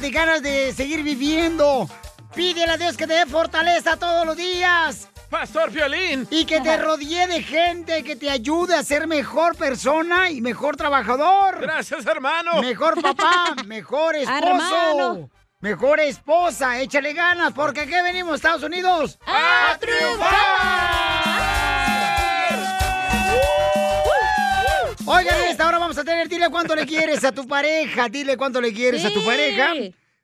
De ganas de seguir viviendo! Pídele a Dios que te dé fortaleza todos los días. Pastor Violín. Y que te rodee de gente que te ayude a ser mejor persona y mejor trabajador. Gracias, hermano. Mejor papá, mejor esposo. Hermano. Mejor esposa, échale ganas, porque aquí venimos, Estados Unidos, ¡A Oigan, esta hora vamos a tener, dile cuánto le quieres a tu pareja, dile cuánto le quieres a tu pareja.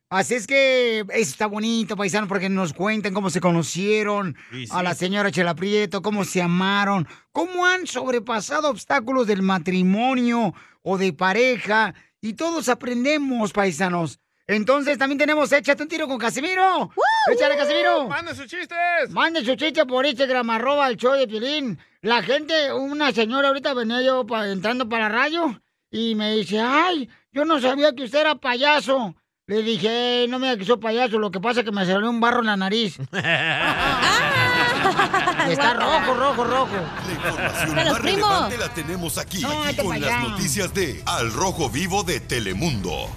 Así es que eso está bonito, paisano, porque nos cuentan cómo se conocieron Sí, sí. a la señora Chela Prieto, cómo se amaron, cómo han sobrepasado obstáculos del matrimonio o de pareja. Y todos aprendemos, paisanos. Entonces también tenemos Échate un tiro con Casimiro. Échale, Casimiro. ¡Manden sus chistes! Mande su chiste por Instagram, arroba el show de Piolín. La gente, una señora ahorita venía yo pa- entrando para la radio y me dice, ay, yo no sabía que usted era payaso. Le dije, "Eh, no me diga que soy payaso, lo que pasa es que me salió un barro en la nariz. Está rojo, rojo, rojo. La información De los más primos. relevante la tenemos aquí, No, aquí este con las noticias de Al Rojo Vivo de Telemundo.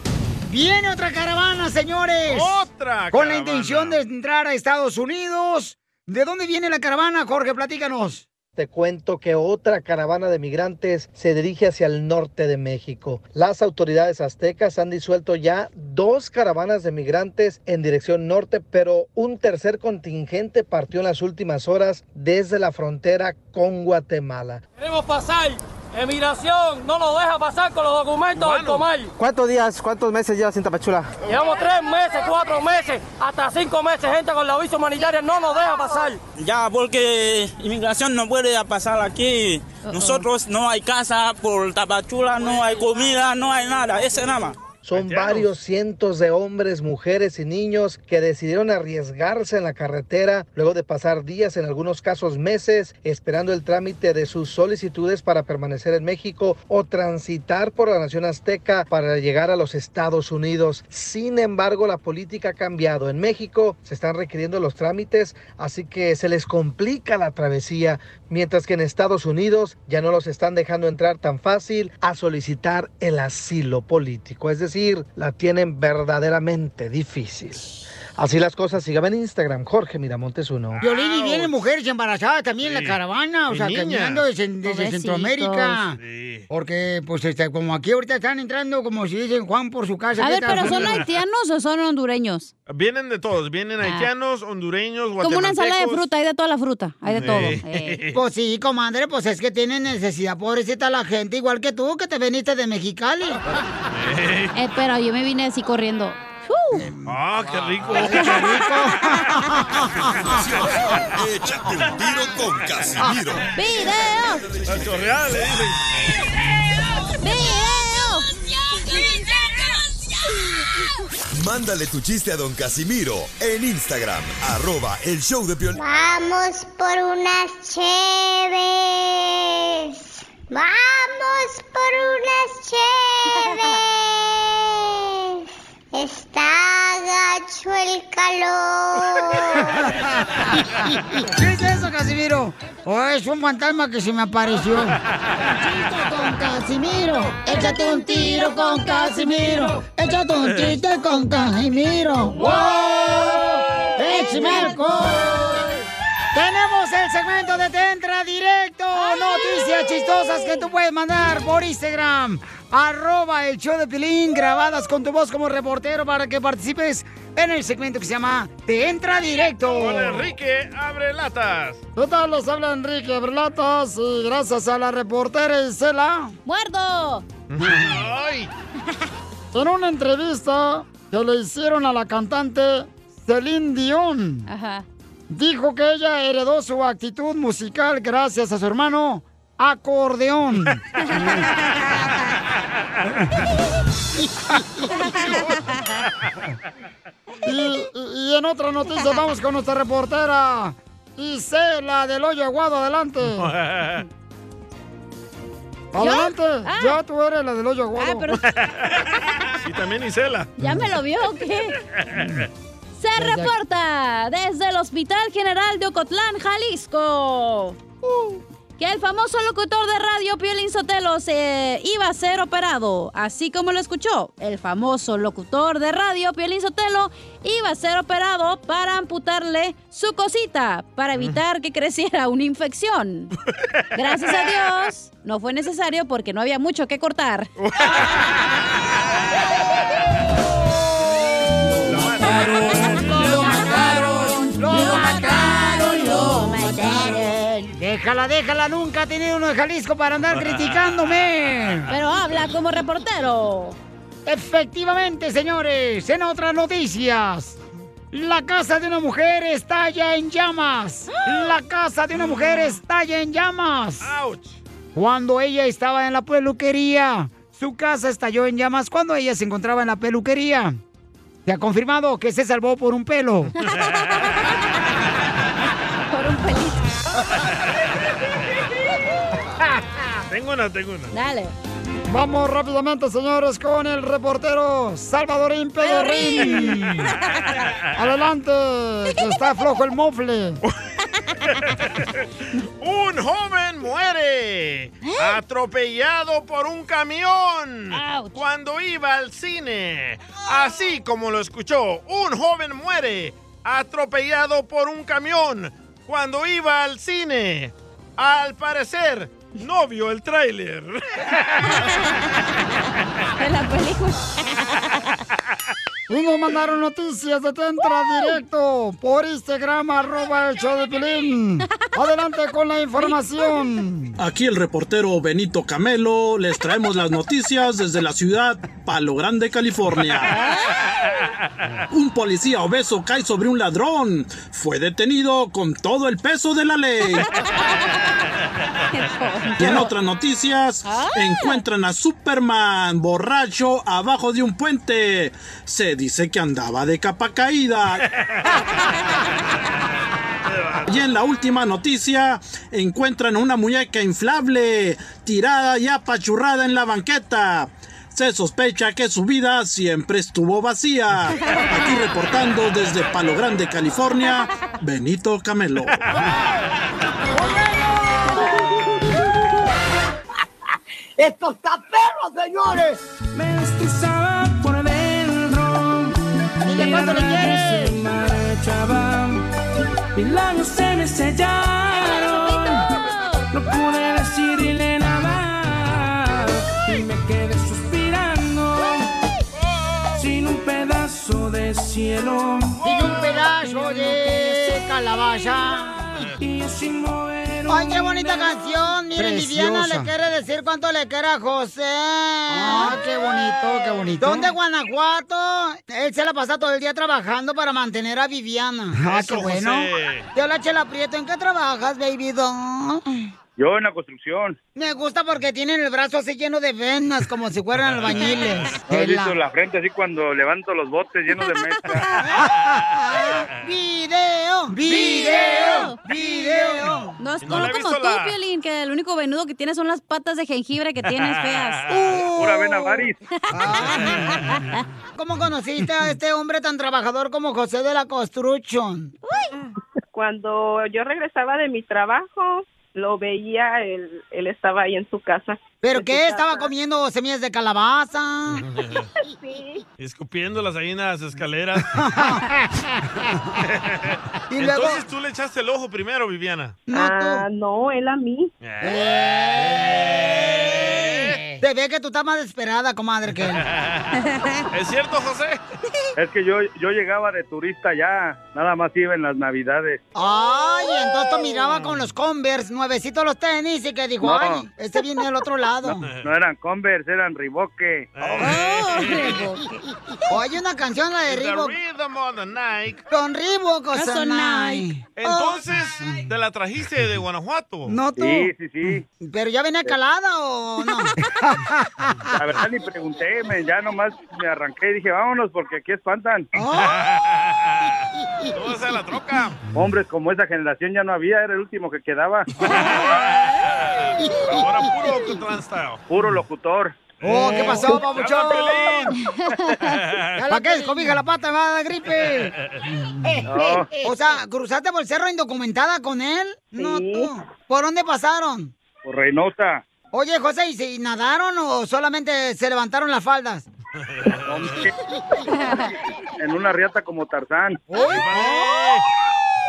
Viene otra caravana, señores. Otra Con la intención de entrar a Estados Unidos. ¿De dónde viene la caravana, Jorge? Platícanos. Te cuento que otra caravana de migrantes se dirige hacia el norte de México. Las autoridades aztecas han disuelto ya dos caravanas de migrantes en dirección norte, pero un tercer contingente partió en las últimas horas desde la frontera con Guatemala. Queremos pasar. Emigración no nos deja pasar con los documentos del Comay. ¿Cuántos días, cuántos meses llevas en Tapachula? Llevamos tres meses, cuatro meses, hasta cinco meses. Gente con la visa humanitaria no nos deja pasar. Ya, porque inmigración no puede pasar aquí. Nosotros no hay casa por Tapachula, no hay comida, no hay nada. Ese nada más. Son varios cientos de hombres, mujeres y niños que decidieron arriesgarse en la carretera luego de pasar días, en algunos casos meses, esperando el trámite de sus solicitudes para permanecer en México o transitar por la nación azteca para llegar a los Estados Unidos. Sin embargo, la política ha cambiado. En México se están requiriendo los trámites, así que se les complica la travesía, mientras que en Estados Unidos ya no los están dejando entrar tan fácil a solicitar el asilo político. Es decir, la tienen verdaderamente difícil. Así las cosas, síganme en Instagram, Jorge Miramontes uno. Violín y vienen mujeres embarazadas también en Sí. la caravana, o Y sea, niñas. caminando desde. Centroamérica. Porque, pues, este, como aquí ahorita están entrando, como si dicen Juan por su casa. A ver, pero ¿son haitianos o son hondureños? Vienen de todos. Vienen haitianos, hondureños, Como una ensalada de fruta, hay de toda la fruta, hay de todo. Eh. Pues sí, comadre, pues es que tienen necesidad, pobrecita la gente, igual que tú, que te veniste de Mexicali. Eh, pero yo me vine así corriendo. ¡Ah, qué rico! Échate un tiro con Casimiro. ¡Video! La chorreada le dicen. Mándale tu chiste a don Casimiro en Instagram, arroba el show de Piolín. Vamos por unas cheves. Vamos por unas cheves. Está gacho el calor. ¿Qué es eso, Casimiro? ¿O es un fantasma que se me apareció? Chiste con Casimiro. Échate un tiro con Casimiro. Échate un chiste con Casimiro. ¡Wow! ¡Échame! Tenemos el segmento de Te Entra Directo. Noticias chistosas que tú puedes mandar por Instagram. Arroba el show de Pilín, grabadas con tu voz como reportero para que participes en el segmento que se llama Te Entra Directo. Con Enrique Abre Latas. ¿Qué tal? Les habla Enrique Abrelatas y gracias a la reportera Isela. ¡Muerdo! Ay. En una entrevista que le hicieron a la cantante Celine Dion, Ajá. Dijo que ella heredó su actitud musical gracias a su hermano acordeón. y, y- y en otra noticia vamos con nuestra reportera Isela del Hoyo Aguado, adelante. Adelante, Ah. ya tú eres la del Hoyo Aguado. Ah, pero Y también Isela. ¿ya me lo vio o qué? Se reporta desde el Hospital General de Ocotlán, Jalisco. Que el famoso locutor de radio Piolín Sotelo se iba a ser operado. Así como lo escuchó, el famoso locutor de radio Piolín Sotelo iba a ser operado para amputarle su cosita, para evitar que creciera una infección. Gracias a Dios, no fue necesario porque no había mucho que cortar. Déjala, déjala, nunca ha tenido uno de Jalisco para andar criticándome. Pero habla como reportero. Efectivamente, señores, en otras noticias. La casa de una mujer estalla en llamas. La casa de una mujer estalla en llamas. ¡Auch! Cuando ella estaba en la peluquería. Su casa estalló en llamas cuando ella se encontraba en la peluquería. Se ha confirmado que se salvó por un pelo. Por un pelito. Tengo una, tengo una. Dale. Vamos rápidamente, señores, con el reportero Salvadorín Pedorrín. Adelante, que está flojo el mofle. Un joven muere atropellado por un camión cuando iba al cine. Así como lo escuchó, un joven muere atropellado por un camión cuando iba al cine. Al parecer, no vio el tráiler. De la película. Y nos mandaron noticias de Tentra directo por Instagram, arroba el show de Pilín. Adelante con la información. Aquí el reportero Benito Camelo les traemos las noticias desde la ciudad Palo Grande, California. Un policía obeso cae sobre un ladrón. Fue detenido con todo el peso de la ley. Y en otras noticias, encuentran a Superman borracho abajo de un puente. Se dice que andaba de capa caída. Y en la última noticia, encuentran una muñeca inflable tirada y apachurrada en la banqueta. Se sospecha que su vida siempre estuvo vacía. Aquí reportando desde Palo Grande, California, Benito Camelo. ¡Esto está perro, señores! Dile cuánto le quieres. Se marchaba. Mis labios se me sellaron. No pude decirle nada. Y me quedé suspirando. Sin un pedazo de cielo. Sin un pedazo de calabaza. Y yo sin mover Ay, qué bonita canción. Miren, Viviana le quiere decir cuánto le quiere a José. Ah, qué bonito, qué bonito. ¿Dónde Guanajuato? Él se la pasa todo el día trabajando para mantener a Viviana. Ah, qué bueno. Yo la Chela Prieto, ¿en qué trabajas, baby doll? Yo en la construcción. Me gusta porque tienen el brazo así lleno de venas, como si fueran albañiles. ¿No Tela. visto la frente así cuando levanto los botes llenos de mezcla? ¡Video! ¡Video! ¡Video! No es No como, he tú, la- Piolín, que el único venudo que tienes son las patas de jengibre que tienes feas. Pura vena varis. ¿Cómo conociste a este hombre tan trabajador como José de la Construction? Cuando yo regresaba de mi trabajo, lo veía, él, él estaba ahí en su casa. ¿Pero qué? ¿Estaba comiendo semillas de calabaza? Sí. Escupiéndolas ahí en las escaleras. Y luego- Entonces tú le echaste el ojo primero, Viviana. ah, no, él a mí. Te ve que tú estás más desesperada, comadre, que él. ¿Es cierto, José? Es que yo, yo llegaba de turista ya, nada más iba en las navidades. Ay, entonces tú miraba con los Converse, nuevecitos los tenis, y que dijo, No. ay, este viene del otro lado. No eran Converse, eran Riboque. O hay una canción, la de night. Con Eso Sonai. Entonces, ¿te la trajiste de Guanajuato? No tú. Sí, sí, sí. ¿Pero ya venía calada o no? La verdad ni pregunté, me, ya nomás me arranqué y dije, vámonos porque aquí espantan. ¿Cómo vas a la troca? Hombres como esa generación ya no había, era el último que quedaba. Ahora puro. Puro locutor. Oh, ¿qué pasó, papuchón? ¿Para qué descobija la pata? Me va a dar gripe. No. O sea, ¿cruzaste por el cerro indocumentada con él? No, tú. ¿Por dónde pasaron? Por Reynosa. Oye, José, ¿y si nadaron o solamente se levantaron las faldas? En una riata como Tarzán. ¡Eh!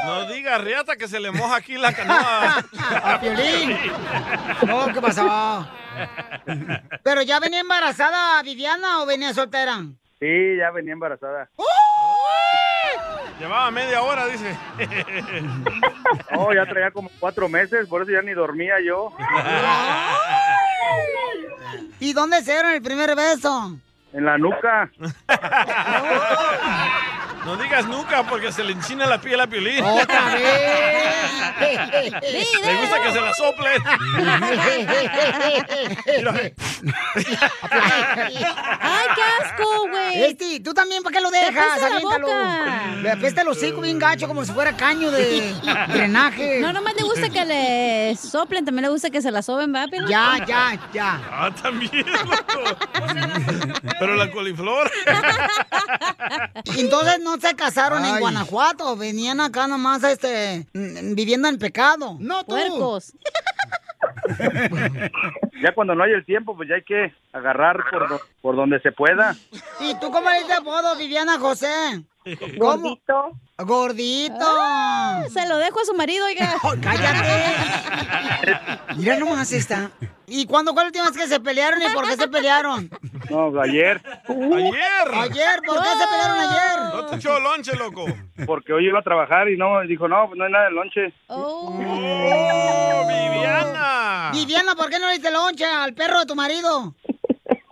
No diga riata que se le moja aquí la canoa. A Piolín. No, ¿qué pasó? ¿Pero ya venía embarazada Viviana o venía soltera? Sí, ya venía embarazada. Llevaba media hora, dice. Oh, ya traía como cuatro meses, por eso ya ni dormía yo. ¿Y dónde se dieron el primer beso? En la nuca. No digas nunca porque se le enchina la piel a Piolín. ¡Otra vez! Le gusta que se la sople. ¡Ay, qué asco, güey! Este, tú también, ¿para qué lo dejas? apesta la boca. Le apesta el hocico bien gacho, como si fuera caño de drenaje. No, nomás le gusta que le soplen, también le gusta que se la soben, ¿verdad, Piolín? Ya, ya, ya. Ah, también, loco. Pero la coliflor. Entonces no se casaron en. Guanajuato, venían acá nomás este viviendo en pecado. No tú. Puercos. Ya cuando no hay el tiempo, pues ya hay que agarrar por, por donde se pueda. ¿Y tú cómo le dices apodo, Viviana José? Gordito. Gordito. Ah, se lo dejo a su marido, oiga. cállate. Mira nomás esta. ¿Y cuándo la última vez que se pelearon y por qué se pelearon? No, ayer. Ayer. Ayer, ¿por qué se pelearon ayer? No te echó lonche, loco. Porque hoy iba a trabajar y no, dijo, no, pues no hay nada de lonche. ¡Oh, Viviana! Viviana, ¿por qué no le diste lonche al perro de tu marido?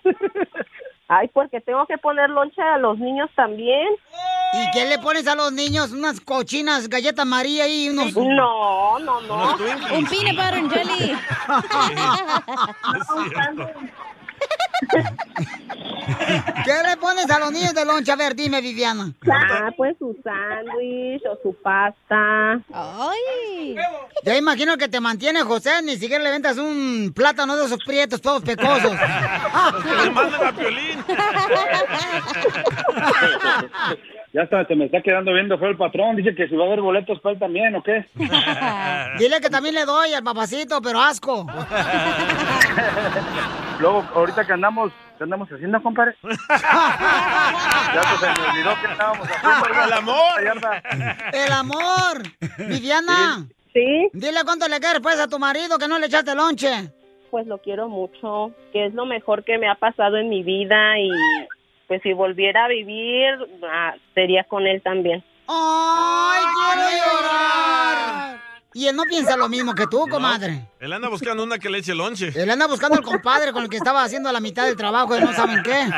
Ay, porque tengo que poner lonche a los niños también. ¿Y qué le pones a los niños? Unas cochinas, galletas María y unos... No, no, no. Un peanut butter and jelly. ¿Qué le pones a los niños de lonche? A ver, dime, Viviana. Ah, pues su sándwich o su pasta. Ay. Ya imagino que te mantiene José, ni siquiera le ventas un plátano de esos prietos todos pecosos. Le mandan a Piolín. Ya hasta se me está quedando viendo fue el patrón. Dice que si va a haber boletos para él también, ¿o qué? Dile que también le doy al papacito, pero asco. Luego, ahorita que andamos, ¿qué andamos haciendo, compadre? ya pues, se me olvidó que estábamos haciendo. El amor. El amor. Viviana. Sí. Dile cuánto le quieres pues a tu marido que no le echaste lonche. Pues lo quiero mucho, que es lo mejor que me ha pasado en mi vida y pues si volviera a vivir, ah, sería con él también. ¡Ay, quiero llorar! Y él no piensa lo mismo que tú, comadre. Él anda buscando una que le eche lonche. Él anda buscando al compadre con el que estaba haciendo la mitad del trabajo y no saben qué.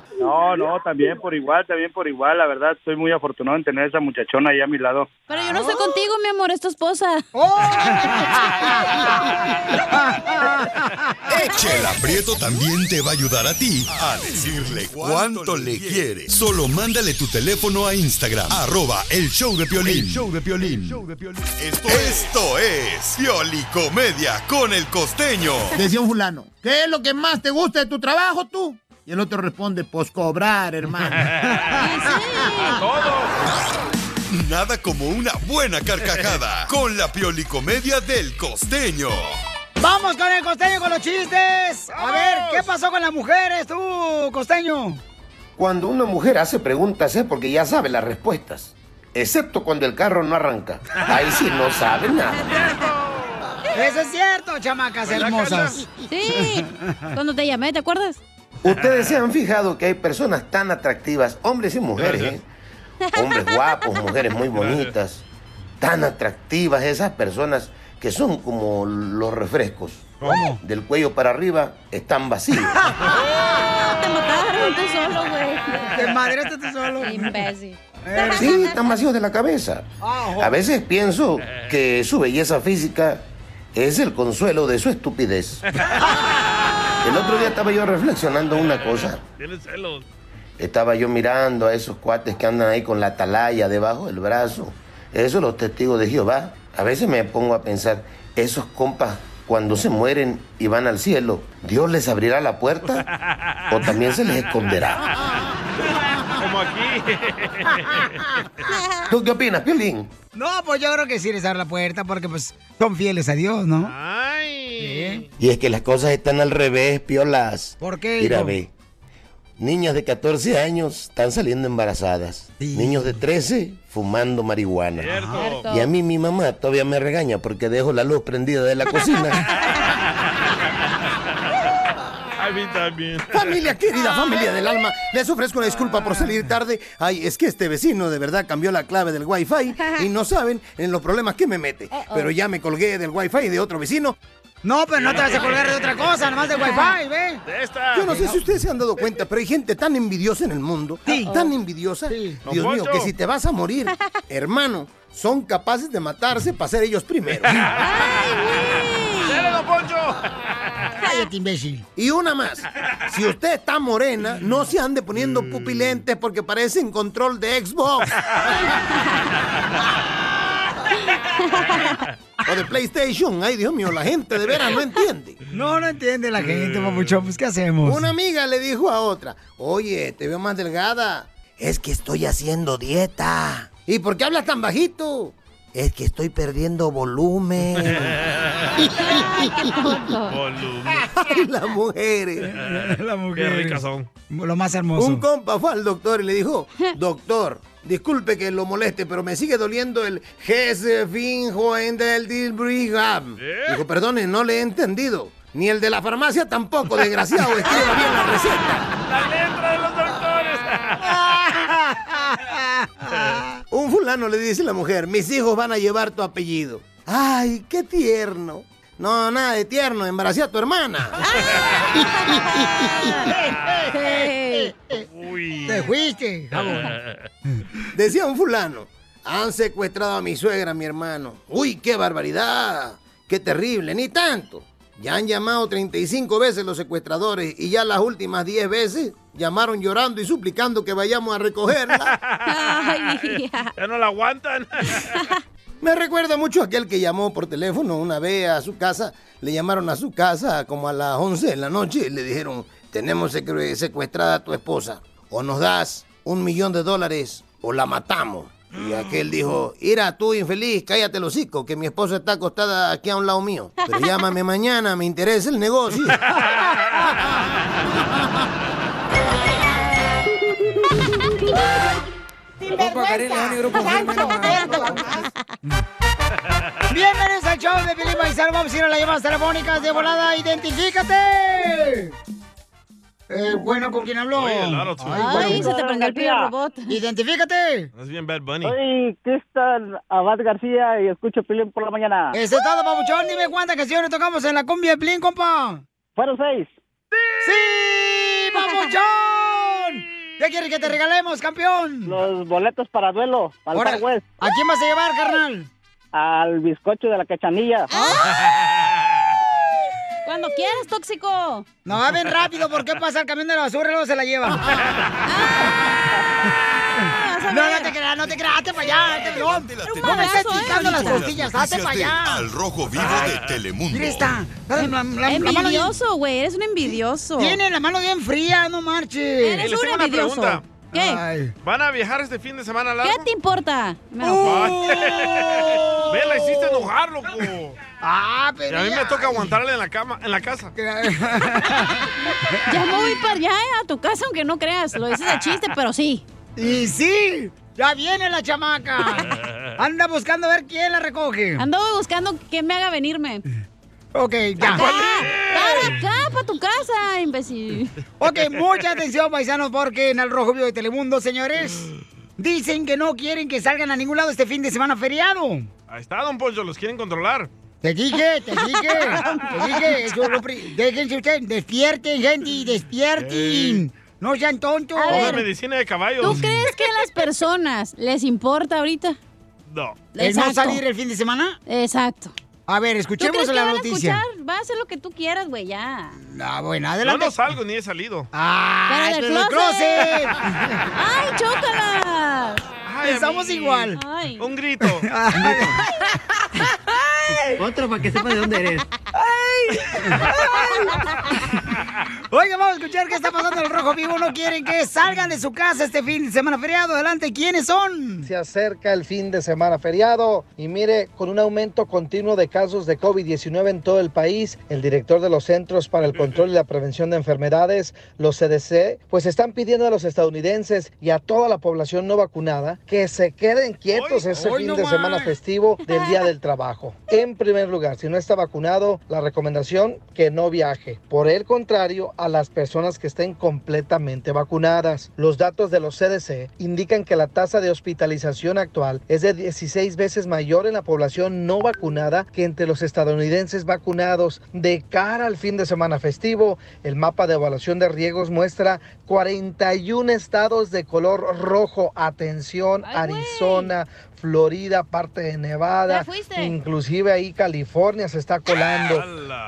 No, no, también por igual, también por igual. La verdad, estoy muy afortunado en tener esa muchachona ahí a mi lado. Pero yo no estoy contigo, mi amor, es tu esposa. Chela Prieto también te va a ayudar a ti a decirle cuánto le quiere. Solo mándale tu teléfono a Instagram, arroba el show de Piolín. show de Piolín. Esto, esto es Piolicomedia con el costeño. Decía un fulano, ¿qué es lo que más te gusta de tu trabajo tú? Y el otro responde, pues cobrar, hermano. Nada como una buena carcajada con la Piolicomedia del costeño. Vamos con el costeño con los chistes. A ver, ¿qué pasó con las mujeres tú, costeño? Cuando una mujer hace preguntas es porque ya sabe las respuestas. Excepto cuando el carro no arranca. Ahí sí no sabe nada. Eso es cierto, chamacas hermosas. Sí, cuando te llamé, ¿te acuerdas? Ustedes se han fijado que hay personas tan atractivas, hombres y mujeres, ¿eh? Hombres guapos, mujeres muy bonitas, tan atractivas esas personas que son como los refrescos. ¿Cómo? Del cuello para arriba están vacíos. Te mataron tú solo, güey. Te madreaste tú solo. Imbécil. Sí, están vacíos de la cabeza. A veces pienso que su belleza física es el consuelo de su estupidez. El otro día estaba yo reflexionando una cosa. Tienes celos. Estaba yo mirando a esos cuates que andan ahí con la atalaya debajo del brazo. Esos los testigos de Jehová. A veces me pongo a pensar, esos compas cuando se mueren y van al cielo, ¿Dios les abrirá la puerta o también se les esconderá? Como aquí. ¿Tú qué opinas, Piolín? No, pues yo creo que sí les abre la puerta porque pues son fieles a Dios, ¿no? Y es que las cosas están al revés, piolas. ¿Por qué, Mira, ve. Niñas de 14 años están saliendo embarazadas. Niños de 13 fumando marihuana. Cierto. Y a mí mi mamá todavía me regaña porque dejo la luz prendida de la cocina. A mí también. Familia querida, familia del alma, les ofrezco una disculpa por salir tarde. Ay, es que este vecino de verdad cambió la clave del wifi y no saben en los problemas que me mete. Pero ya me colgué del wifi de otro vecino. No, pero no te vas a colgar de otra cosa, nomás de wifi, ve. De esta. Yo no sé si ustedes se han dado cuenta, pero hay gente tan envidiosa en el mundo, tan envidiosa, Dios Don mío, que si te vas a morir, hermano, son capaces de matarse para ser ellos primero. ¡Dale, don Poncho! Cállate, imbécil. Y una más, si usted está morena, no se ande poniendo pupilentes porque parecen control de Xbox. O de PlayStation. Ay, Dios mío, la gente de veras no entiende. No, no entiende la gente, papuchón. Pues, ¿qué hacemos? Una amiga le dijo a otra, oye, te veo más delgada. Es que estoy haciendo dieta. ¿Y por qué hablas tan bajito? Es que estoy perdiendo volumen. Volumen. Ay, las mujeres. La Qué ricas son. Lo más hermoso. Un compa fue al doctor y le dijo, doctor, disculpe que lo moleste, pero me sigue doliendo el Finjoen del Dilbrigham. Dijo, perdone, no le he entendido. Ni el de la farmacia tampoco, desgraciado, escriba bien la receta. La letra de los doctores. Un fulano le dice a la mujer, mis hijos van a llevar tu apellido. Ay, qué tierno. No, nada de tierno, embaracé a tu hermana. Uy. Te fuiste, jabón. Decía un fulano, han secuestrado a mi suegra, mi hermano. Uy, qué barbaridad, qué terrible, ni tanto. Ya han llamado 35 veces los secuestradores y ya las últimas 10 veces llamaron llorando y suplicando que vayamos a recogerla. Ya no la aguantan. Me recuerda mucho aquel que llamó por teléfono una vez a su casa. Le llamaron a su casa como a las 11 de la noche y le dijeron, tenemos secuestrada a tu esposa. O nos das un millón de dólares o la matamos. Y aquel dijo, ira tú infeliz, cállate el hocico, que mi esposa está acostada aquí a un lado mío. Pero llámame mañana, me interesa el negocio. Bienvenidos al show de Felipe Paisano. Vamos a ir a las llamadas telefónicas de volada. ¡Identifícate! Eh, bueno, ¿con quién habló? Oye, auto tune. Ay, se te prendió el pillo robot. ¡Identifícate! Es bien Bad Bunny. Soy Cristian Abad García y escucho Pilín por la mañana. Eso es todo, papuchón. Dime cuántas canciones tocamos en la cumbia de Plin, compa. Fueron seis. ¡Sí, papuchón! ¿Qué quieres que te regalemos, campeón? Los boletos para duelo, para el Ahora, West. ¿A quién vas a llevar, carnal? Al bizcocho de la cachanilla. Cuando quieras, tóxico. No, va bien rápido, porque pasa el camión de la basura y luego se la lleva. no, no te creas, no te creas, hazte para allá, hazte no, no me estés picando las costillas, hazte para allá. Al Rojo Vivo de Telemundo. Mira esta. Envidioso, güey. Eres un envidioso. Tiene la mano bien fría, no marches. Eres un envidioso. pregunta. ¿Qué? ¿Van a viajar este fin de semana largo? ¿Qué te importa? Me Ay. Ve, la hiciste enojar, loco. Ah, Y pero a mí ya- me toca aguantarle en la cama, en la casa. Ya me voy para allá, eh, a tu casa, aunque no creas. Lo dices de chiste, pero sí. Y sí, ya viene la chamaca. Anda buscando a ver quién la recoge. Ando buscando que me haga venirme. Ok, ya. Para acá, para tu casa, imbécil. Ok, mucha atención, paisanos, porque en el Rojo Vivo de Telemundo, señores, dicen que no quieren que salgan a ningún lado este fin de semana feriado. Ahí está, don Poncho, los quieren controlar. Te dije, te dije, te dije, eso es lo pri- déjense ustedes, despierten, gente, despierten. No sean tontos. A ver, medicina de caballos. ¿Tú crees que a las personas les importa ahorita? No. ¿El no salir el fin de semana? Exacto. A ver, ¿Tú escuchemos crees que la van a noticia. escuchar? Va a hacer lo que tú quieras, güey, ya. Ah, bueno, Yo adelante. no salgo ni he salido. ¡Ah! Pero del closet. closet. ¡Ay, chócala! Ay, Pensamos a mí. igual. Ay. Un grito. Otro para que sepa de dónde eres. Oiga, vamos a escuchar qué está pasando en el Rojo Vivo. No quieren que salgan de su casa este fin de semana feriado. Adelante, ¿quiénes son? Se acerca el fin de semana feriado y mire, con un aumento continuo de casos de COVID-19 en todo el país, el director de los Centros para el Control y la Prevención de Enfermedades, los CDC, pues están pidiendo a los estadounidenses y a toda la población no vacunada que se queden quietos ese hoy fin no de semana festivo del Día del Trabajo. En primer lugar, si no está vacunado, la recomendación que no viaje. Por el contrario, a las personas que estén completamente vacunadas. Los datos de los CDC indican que la tasa de hospitalización actual es de 16 veces mayor en la población no vacunada que entre los estadounidenses vacunados. De cara al fin de semana festivo, el mapa de evaluación de riesgos muestra 41 estados de color rojo. Atención. Arizona, Florida, parte de Nevada, inclusive ahí California se está colando.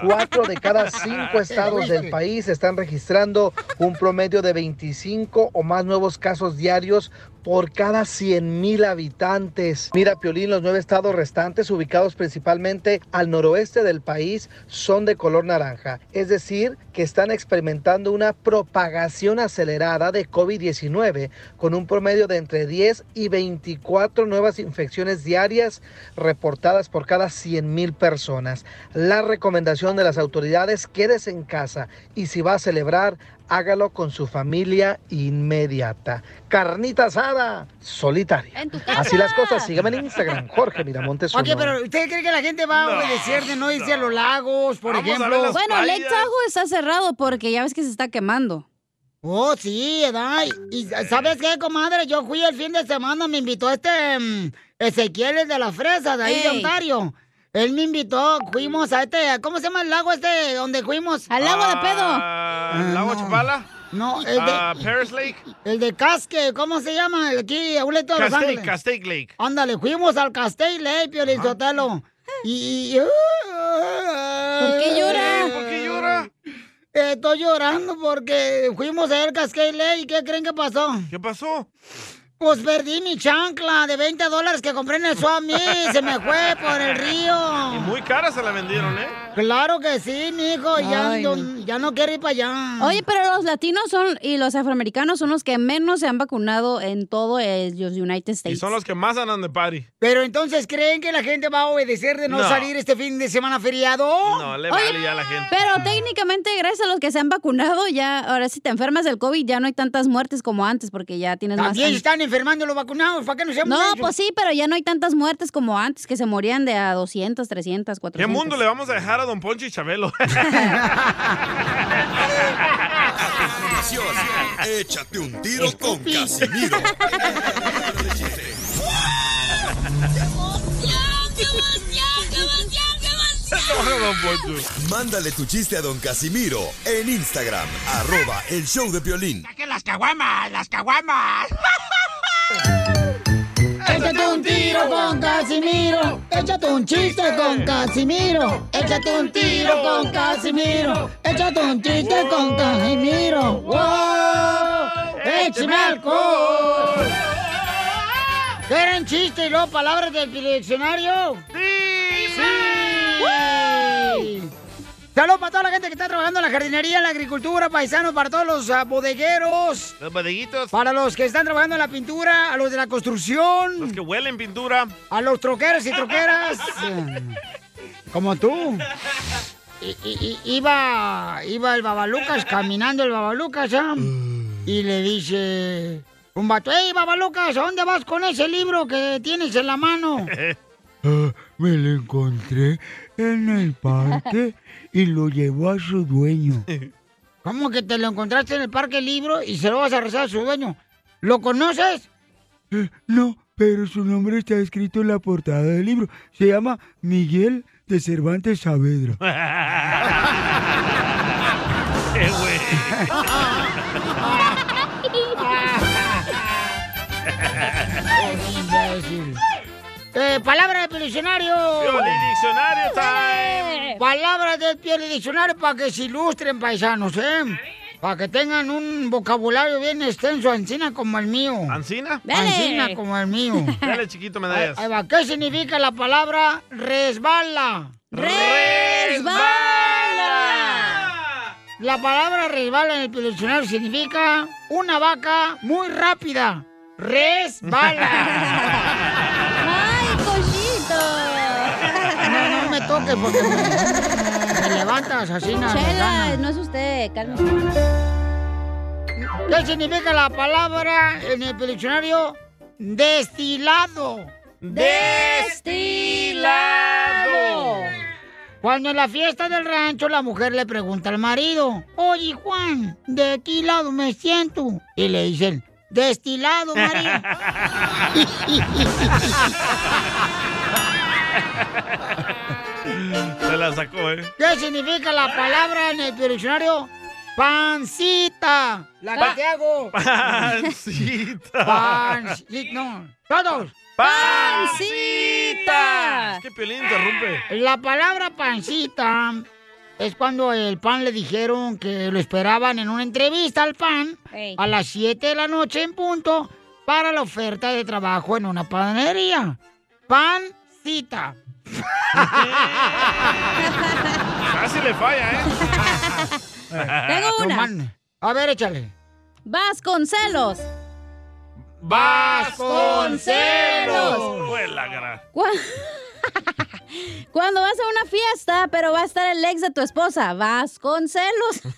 Cuatro de cada cinco estados del país están registrando un promedio de 25 o más nuevos casos diarios por cada 100 mil habitantes. Mira, Piolín, los nueve estados restantes, ubicados principalmente al noroeste del país, son de color naranja. Es decir, que están experimentando una propagación acelerada de COVID-19 con un promedio de entre 10 y 24 nuevas infecciones diarias reportadas por cada 100 mil personas. La recomendación de las autoridades, quédese en casa y si va a celebrar, hágalo con su familia inmediata. Carnita asada, solitaria. En tu casa. Así las cosas, sígame en Instagram, Jorge Miramontes. Ok, uno. pero ¿usted cree que la gente va a obedecer de no irse a los lagos, por Vamos ejemplo? Bueno, playas. Lake Tahoe está cerrado porque ya ves que se está quemando. Oh, sí, ¿verdad? Y ¿sabes qué, comadre? Yo fui el fin de semana, me invitó este mm, Ezequiel el de las fresas, de ahí de. Ontario. Él me invitó, fuimos a este, ¿cómo se llama el lago este donde fuimos? Al lago de pedo. Ah, ¿Lago no. Chapala? No, el de, Ah, Paris Lake. el de Casque, ¿cómo se llama? El Aquí, a un leto de Los Castaic, Ángeles. Castaic Lake. Ándale, fuimos al Castell Lake, Piolín Sotelo. Y... y- ¿Por qué llora? ¿Por qué llora? Eh, Estoy llorando porque fuimos a ver Cascade Lake y ¿qué creen que pasó? ¿Qué pasó? Pues perdí mi chancla de 20 dólares que compré en el Swami. Se me fue por el Y río. muy cara se la vendieron, ¿eh? Claro que sí, mijo. Ya, Ay, no. ya no quiero ir para allá. Oye, pero los latinos son y los afroamericanos son los que menos se han vacunado en todo los United Y States. son los que más andan de party. Pero entonces, ¿creen que la gente va a obedecer de no, No. salir este fin de semana feriado? No, le Oye, vale ya a la gente. Pero técnicamente, gracias a los que se han vacunado, ya ahora si te enfermas del COVID ya no hay tantas muertes como antes porque ya tienes más. También están enfermando los vacunados. ¿Para qué no se No, pues sí, pero ya no hay tantas muertes como antes que se morían de a 200, 300, 400. ¿Qué mundo le vamos a dejar a Don Poncho y Chabelo? Échate un tiro con Casimiro. Don Poncho. Mándale tu chiste a don Casimiro en Instagram, arroba el show de violín. ¡Saquen las caguamas, las caguamas. Échate un tiro con Casimiro. Échate un chiste con Casimiro. Échate un tiro con Casimiro. Échate un chiste con Casimiro. ¡Wow! ¡Échame alcohol! ¿Quieren chistes y luego palabras del diccionario? ¡Sí! ¡Sí! Saludos para toda la gente que está trabajando en la jardinería, en la agricultura, paisanos, para todos los ah, bodegueros. Los bodeguitos. Para los que están trabajando en la pintura, a los de la construcción. Los que huelen pintura. A los troqueros y troqueras. como tú. I- i- i- iba, iba el Babalucas caminando el Babalucas, ¿ah? Y le dice un vato, ¡Ey, Babalucas! ¿A dónde vas con ese libro que tienes en la mano? Ah, me lo encontré en el parque y lo llevó a su dueño. ¿Cómo que te lo encontraste en el parque libro y se lo vas a rezar a su dueño? ¿Lo conoces? Eh, no, pero su nombre está escrito en la portada del libro. Se llama Miguel de Cervantes Saavedra. ¡Qué güey! Eh, palabra del diccionario. Diccionario time. Palabras del diccionario para que se ilustren, paisanos, ¿eh? Para que tengan un vocabulario bien extenso, ancina como el mío. ¿Ancina? Ancina como el mío. Dale, chiquito, Ahí, medallas. ahí va. ¿Qué significa la palabra resbala? ¡Resbala! La palabra resbala en el diccionario significa una vaca muy rápida. Resbala. me toques porque me, me levantas así. na- Chela, no es usted, cálmese. ¿Qué significa la palabra en el diccionario? Destilado. Destilado. Cuando en la fiesta del rancho la mujer le pregunta al marido, oye Juan, ¿de qué lado me siento? Y le dicen, destilado, María. Se la sacó, ¿eh? ¿Qué significa la palabra en el diccionario? Pancita. La que te hago. Pancita. Pancita. No, todos. ¡Pancita! Es que Piolín interrumpe. La palabra pancita es cuando el pan le dijeron que lo esperaban en una entrevista al pan a las 7 de la noche en punto para la oferta de trabajo en una panadería. Pancita. Casi le falla, ¿eh? Tengo una. No. A ver, échale. Vasconcelos. Vasconcelos. Fue la gran. Cu- Cuando vas a una fiesta, pero va a estar el ex de tu esposa, vas con celos.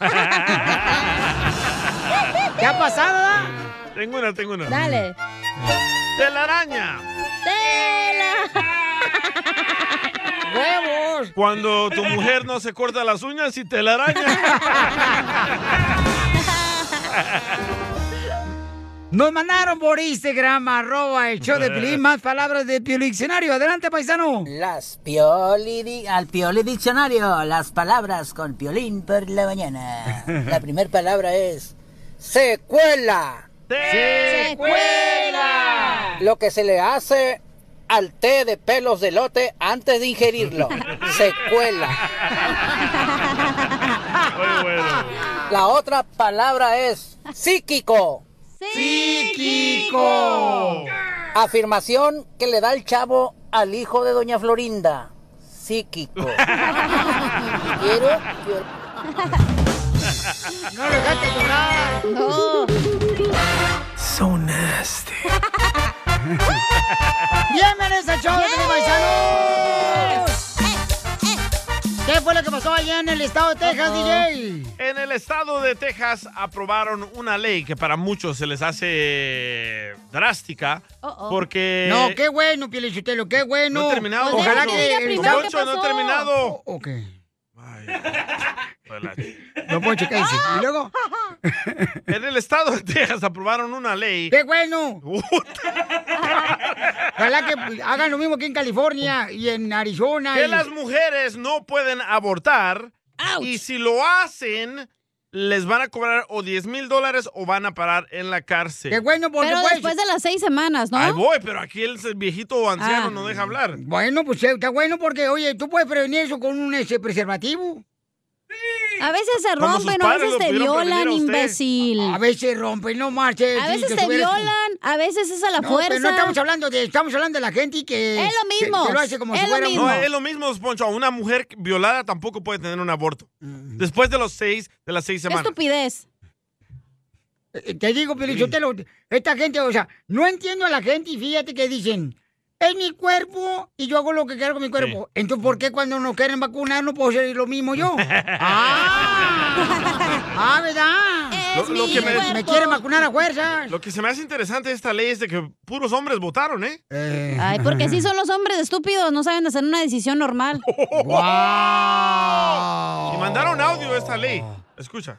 ¿Qué ha pasado? Tengo una, tengo una. Dale. Telaraña. ¡Tela! ¡Huevos! Cuando tu mujer no se corta las uñas y te la araña. Nos mandaron por Instagram, arroba el show de Pilín, más palabras de Diccionario. Adelante, paisano. Las pioli di- al pioli diccionario, las palabras con piolín por la mañana. La primera palabra es secuela. ¡Secuela! Lo que se le hace al té de pelos de lote antes de ingerirlo. Secuela. Muy bueno. La otra palabra es psíquico. ¡Psíquico! Afirmación que le da el chavo al hijo de doña Florinda. Psíquico. Quiero, quiero. ¡No lo dejaste llorar! No. So nasty. ¡Bienvenidos al show de paisanos! ¿Qué fue lo que pasó allá en el estado de Texas, DJ? En el estado de Texas aprobaron una ley que para muchos se les hace drástica Uh-oh. porque... No, qué bueno, Pielichotelo, qué bueno. No he terminado. Ojalá que Poncho, no he terminado. Ok. Pues la- No, Poncho, ¿qué dice? ¿Y luego? En el estado de Texas aprobaron una ley. ¡Qué bueno! Ojalá que hagan lo mismo que en California y en Arizona. que y- las mujeres no pueden abortar y si lo hacen les van a cobrar o 10 mil dólares o van a parar en la cárcel. Qué bueno, porque Pero pues- después de las seis semanas, ¿no? Ahí voy, pero aquí el viejito o anciano Ah. no deja hablar. Bueno, pues está bueno porque, oye, tú puedes prevenir eso con un ese preservativo. A veces se rompen, a veces lo te violan, imbécil. A veces rompen, no marches. A veces te violan, a veces es a la No, fuerza. pero no estamos hablando de, estamos hablando de la gente que... Es lo que- mismo, Que, lo hace como es si lo fuera mismo. un- No, es lo mismo, Poncho. Una mujer violada tampoco puede tener un aborto. Después de los seis, de las seis Qué semanas. estupidez. Eh, Te digo, Pelichotelo, esta gente, o sea, no entiendo a la gente y fíjate que dicen, es mi cuerpo y yo hago lo que quiero con mi cuerpo. Entonces, ¿por qué cuando nos quieren vacunar no puedo hacer lo mismo yo? ah, ¿verdad? Lo- lo que me- me quieren vacunar a fuerzas. Lo que se me hace interesante de esta ley es de que puros hombres votaron, ¿eh? Ay, porque así son los hombres estúpidos, no saben hacer una decisión normal. Y mandaron audio de esta ley. Escucha.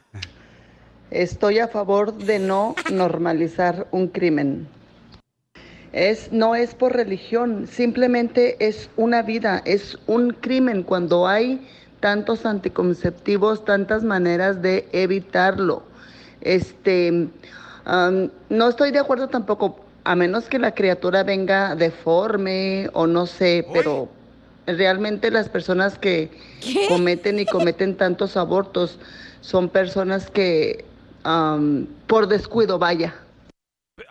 Estoy a favor de no normalizar un crimen. Es, no es por religión, simplemente es una vida, es un crimen cuando hay tantos anticonceptivos, tantas maneras de evitarlo. Este, no estoy de acuerdo tampoco, a menos que la criatura venga deforme o no sé, pero realmente las personas que cometen y cometen tantos abortos son personas que por descuido, vaya.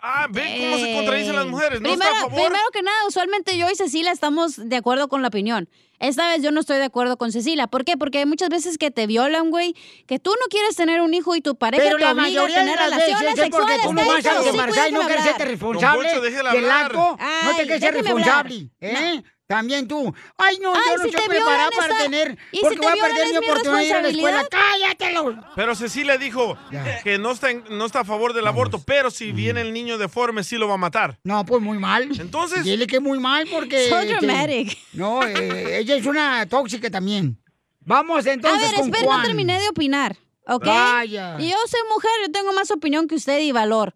Ah, ve cómo se contradicen las mujeres. ¿No primero, está a favor? primero que nada, usualmente yo y Cecilia estamos de acuerdo con la opinión. Esta vez yo no estoy de acuerdo con Cecilia. ¿Por qué? Porque hay muchas veces que te violan, güey, que tú no quieres tener un hijo y tu pareja Pero te la obliga a mayoría de tener las relaciones veces es porque sexuales. tú Cállate, sabes sí, embarazar y no quieres ser responsable Poncho, del acto. no Ay, te quieres ser responsable. ¿eh? También tú. Ay, no, Ay, yo no si estoy preparada para está- tener. ¿y si Porque te voy a perder mi oportunidad de ir a la escuela. ¡Cállatelo! Pero Cecilia dijo que no está, en- no está a favor del aborto, pero si viene el niño deforme, sí lo va a matar. No, pues muy mal. Entonces. Dile que muy mal porque. So este, dramatic. no, eh, ella es una tóxica también. Vamos A entonces ver, con espera, no terminé de opinar, ¿ok? Vaya. Y yo soy mujer, yo tengo más opinión que usted y valor.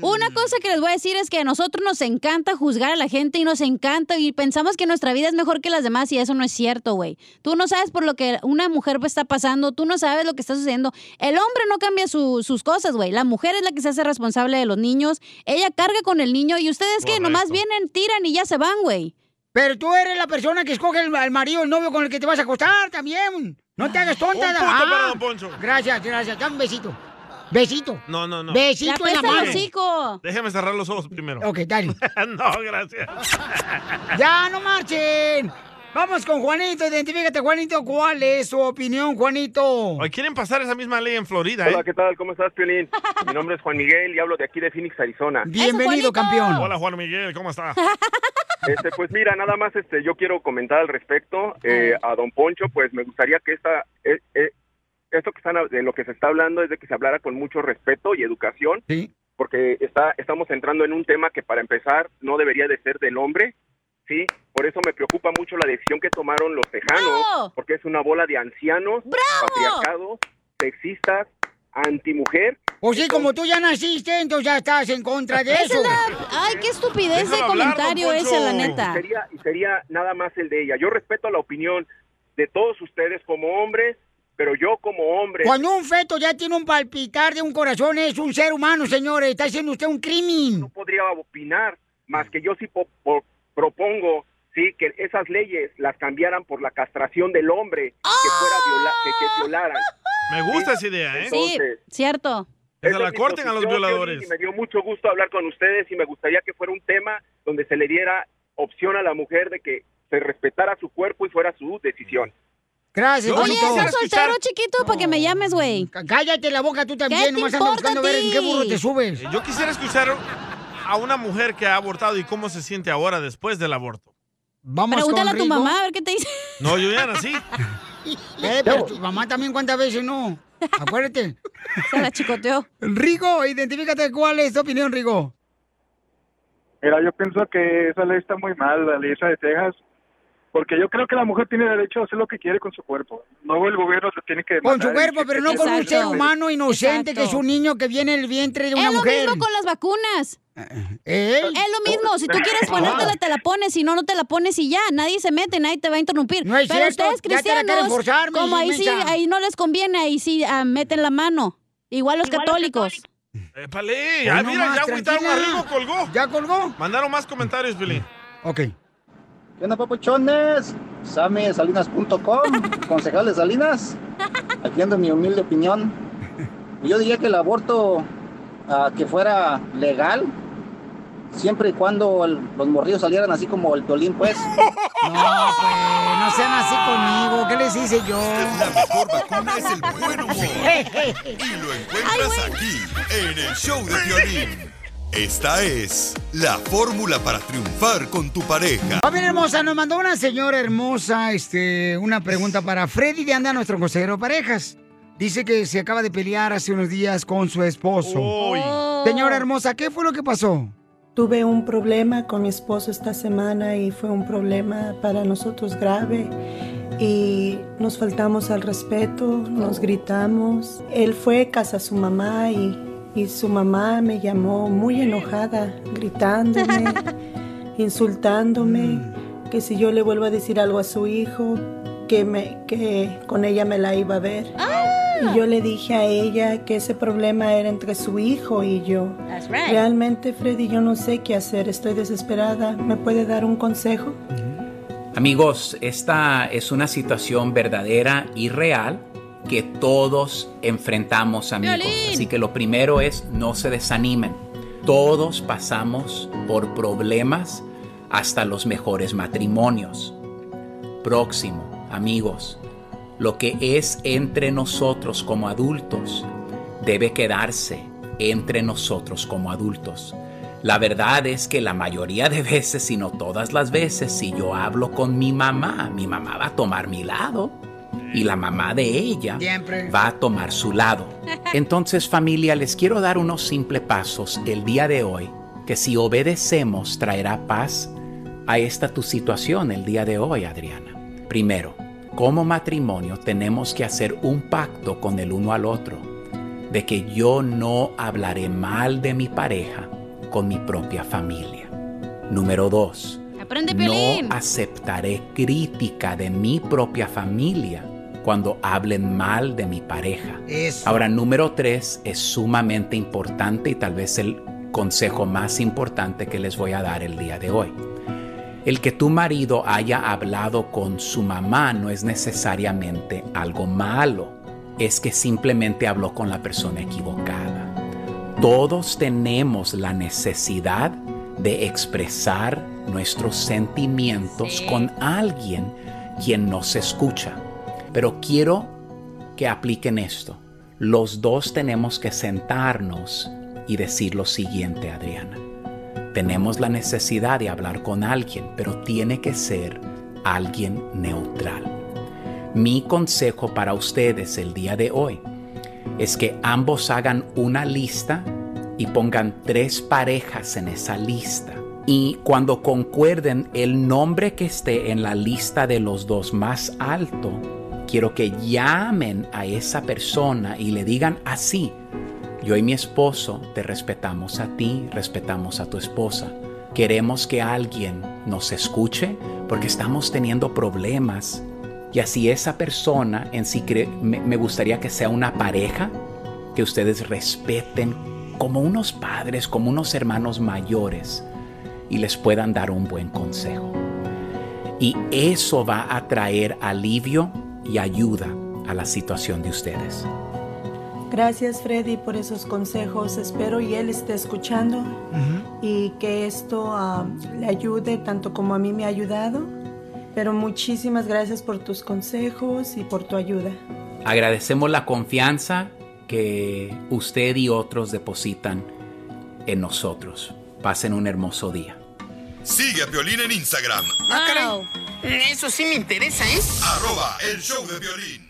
Una cosa que les voy a decir es que a nosotros nos encanta juzgar a la gente y nos encanta y pensamos que nuestra vida es mejor que las demás y eso no es cierto, güey. Tú no sabes por lo que una mujer está pasando, tú no sabes lo que está sucediendo. El hombre no cambia su- sus cosas, güey. La mujer es la que se hace responsable de los niños. Ella carga con el niño y ustedes que nomás vienen, tiran y ya se van, güey. Pero tú eres la persona que escoge al marido, el novio con el que te vas a acostar también. No te hagas tonta. Un punto Ah, para don Poncho. Gracias, gracias. Dame un besito. Besito. No, no, no. Besito en la mano. Déjeme cerrar los ojos primero. Ok, dale. no, gracias. ¡Ya, no marchen! Vamos con Juanito, identifícate, Juanito. ¿Cuál es su opinión, Juanito? Hoy quieren pasar esa misma ley en Florida, ¿eh? Hola, ¿qué tal? ¿Cómo estás, Piolín? Mi nombre es Juan Miguel y hablo de aquí de Phoenix, Arizona. Bienvenido, campeón. Hola, Juan Miguel, ¿cómo está? Este, pues mira, nada más este, yo quiero comentar al respecto eh, a Don Poncho, pues me gustaría que esta, eh, eh, esto que están, de lo que se está hablando es de que se hablara con mucho respeto y educación, Sí. porque está, estamos entrando en un tema que para empezar no debería de ser del hombre, sí, por eso me preocupa mucho la decisión que tomaron los tejanos, ¡Bravo! porque es una bola de ancianos, patriarcados, sexistas, antimujer. O sí, como tú ya naciste, entonces ya estás en contra de eso. la- Ay, qué estupidez de Déjalo hablar, comentario don ese, la neta. Y sería, y sería nada más el de ella. Yo respeto la opinión de todos ustedes como hombres, pero yo como hombre... Cuando un feto ya tiene un palpitar de un corazón, es un ser humano, señores. Está haciendo usted un crimen. No podría opinar, más que yo sí po- po- propongo sí que esas leyes las cambiaran por la castración del hombre, que fuera viola que, que violaran. Me gusta esa idea, ¿eh? Sí, cierto. Que se la corten a los violadores. Y me dio mucho gusto hablar con ustedes y me gustaría que fuera un tema donde se le diera opción a la mujer de que se respetara su cuerpo y fuera su decisión. Gracias, Oye. ¿estás soltero, chiquito? Para que me llames, güey. Cállate la boca tú también, te nomás andas importa buscando a ver en qué burro te subes. Eh, Yo quisiera escuchar a una mujer que ha abortado y cómo se siente ahora después del aborto. Vamos Pregúntale a tu mamá a ver qué te dice. No, yo ya nací. Eh, pero tu mamá también cuántas veces no. Acuérdate. Se la chicoteó. Rigo, identifícate cuál es tu opinión, Rigo. Mira, yo pienso que esa ley está muy mal, la ley esa de Texas, porque yo creo que la mujer tiene derecho a hacer lo que quiere con su cuerpo. No el gobierno se tiene que... Con su cuerpo, pero no con un ser humano inocente Exacto. que es un niño que viene en el vientre de una Es lo mujer. mismo con las vacunas. ¿Eh? Es lo mismo. Si tú quieres ponértela, te la pones. Si no, no te la pones y ya. Nadie se mete, nadie te va a interrumpir. No es Pero cierto, ustedes cristianos, forzar, como ahí sí, ahí no les conviene, ahí sí ah, meten la mano. Igual los católicos. Épale, ya no mira, más, ya agüitaron arriba, colgó. ¿Ya colgó? Mandaron más comentarios, Billy. Ok. ¿Qué onda, papuchones? Samesalinas.com, concejal de Salinas. Aquí ando mi humilde opinión. Yo diría que el aborto, ah, que fuera legal, siempre y cuando el- los morrillos salieran así como el violín, pues. No, pues, no sean así conmigo. ¿Qué les hice yo? La mejor vacuna es el buen humor. Y lo encuentras aquí, en el show de violín. Esta es la fórmula para triunfar con tu pareja. Familia hermosa, nos mandó una señora hermosa este, una pregunta para Freddy de Anda, nuestro consejero de parejas. Dice que se acaba de pelear hace unos días con su esposo. Señora hermosa, ¿qué fue lo que pasó? Tuve un problema con mi esposo esta semana y fue un problema para nosotros grave y nos faltamos al respeto, nos gritamos. Él fue a casa de su mamá y, y su mamá me llamó muy enojada, gritándome, insultándome, que si yo le vuelvo a decir algo a su hijo, que, me, que con ella me la iba a ver. Y yo le dije a ella que ese problema era entre su hijo y yo. right. Realmente, Freddy, yo no sé qué hacer. Estoy desesperada. ¿Me puede dar un consejo? Amigos, esta es una situación verdadera y real que todos enfrentamos, amigos. Violín. Así que lo primero es no se desanimen. Todos pasamos por problemas hasta los mejores matrimonios. Próximo, amigos, lo que es entre nosotros como adultos debe quedarse entre nosotros como adultos. La verdad es que la mayoría de veces, si no todas las veces, si yo hablo con mi mamá, mi mamá va a tomar mi lado y la mamá de ella Siempre. va a tomar su lado. Entonces familia, les quiero dar unos simples pasos el día de hoy que si obedecemos traerá paz a esta tu situación el día de hoy, Adriana. Primero, como matrimonio tenemos que hacer un pacto con el uno al otro de que yo no hablaré mal de mi pareja con mi propia familia. Número dos, Aprende, no aceptaré crítica de mi propia familia cuando hablen mal de mi pareja. Eso. Ahora, número tres es sumamente importante y tal vez el consejo más importante que les voy a dar el día de hoy. El que tu marido haya hablado con su mamá no es necesariamente algo malo, es que simplemente habló con la persona equivocada. Todos tenemos la necesidad de expresar nuestros sentimientos con alguien quien nos escucha. Pero quiero que apliquen esto. Los dos tenemos que sentarnos y decir lo siguiente, Adriana. Tenemos la necesidad de hablar con alguien, pero tiene que ser alguien neutral. Mi consejo para ustedes el día de hoy es que ambos hagan una lista y pongan tres parejas en esa lista. Y cuando concuerden el nombre que esté en la lista de los dos más alto, quiero que llamen a esa persona y le digan así, yo y mi esposo te respetamos a ti, respetamos a tu esposa. Queremos que alguien nos escuche porque estamos teniendo problemas. Y así esa persona en sí me, me gustaría que sea una pareja que ustedes respeten como unos padres, como unos hermanos mayores y les puedan dar un buen consejo. Y eso va a traer alivio y ayuda a la situación de ustedes. Gracias, Freddy, por esos consejos. Espero y él esté escuchando y que esto ah, le ayude tanto como a mí me ha ayudado. Pero muchísimas gracias por tus consejos y por tu ayuda. Agradecemos la confianza que usted y otros depositan en nosotros. Pasen un hermoso día. Sigue a Violín en Instagram. Eso sí me interesa, ¿eh? Arroba el show de violín.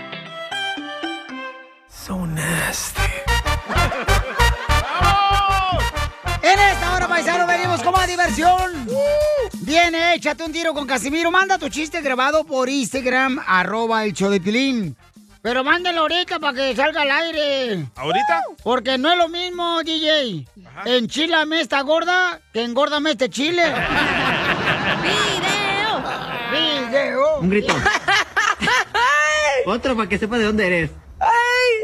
So nasty. En esta hora, paisano, venimos con más diversión. Viene, échate un tiro con Casimiro. Manda tu chiste grabado por Instagram, arroba el show de Pilín. Pero mándalo ahorita para que salga al aire. ¿Ahorita? Porque no es lo mismo, DJ. Enchilame esta gorda que engórdame este chile. ¡Video! ¡Video! Un grito. Otro para que sepa de dónde eres.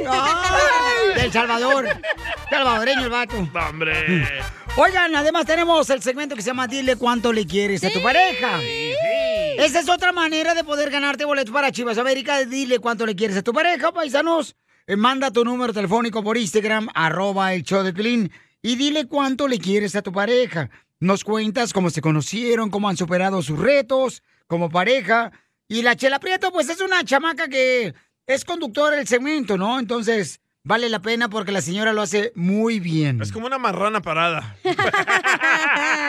¡Ay! Del Salvador. Salvadoreño el vato. ¡Hombre! Oigan, además tenemos el segmento que se llama Dile cuánto le quieres a tu pareja. Esa es otra manera de poder ganarte boletos para Chivas América. Dile cuánto le quieres a tu pareja, paisanos. Eh, Manda tu número telefónico por Instagram, arroba el show de Pilín, y dile cuánto le quieres a tu pareja. Nos cuentas cómo se conocieron, cómo han superado sus retos como pareja. Y la Chela Prieto, pues es una chamaca que es conductora del segmento, ¿no? Entonces, vale la pena porque la señora lo hace muy bien. Es como una marrana parada.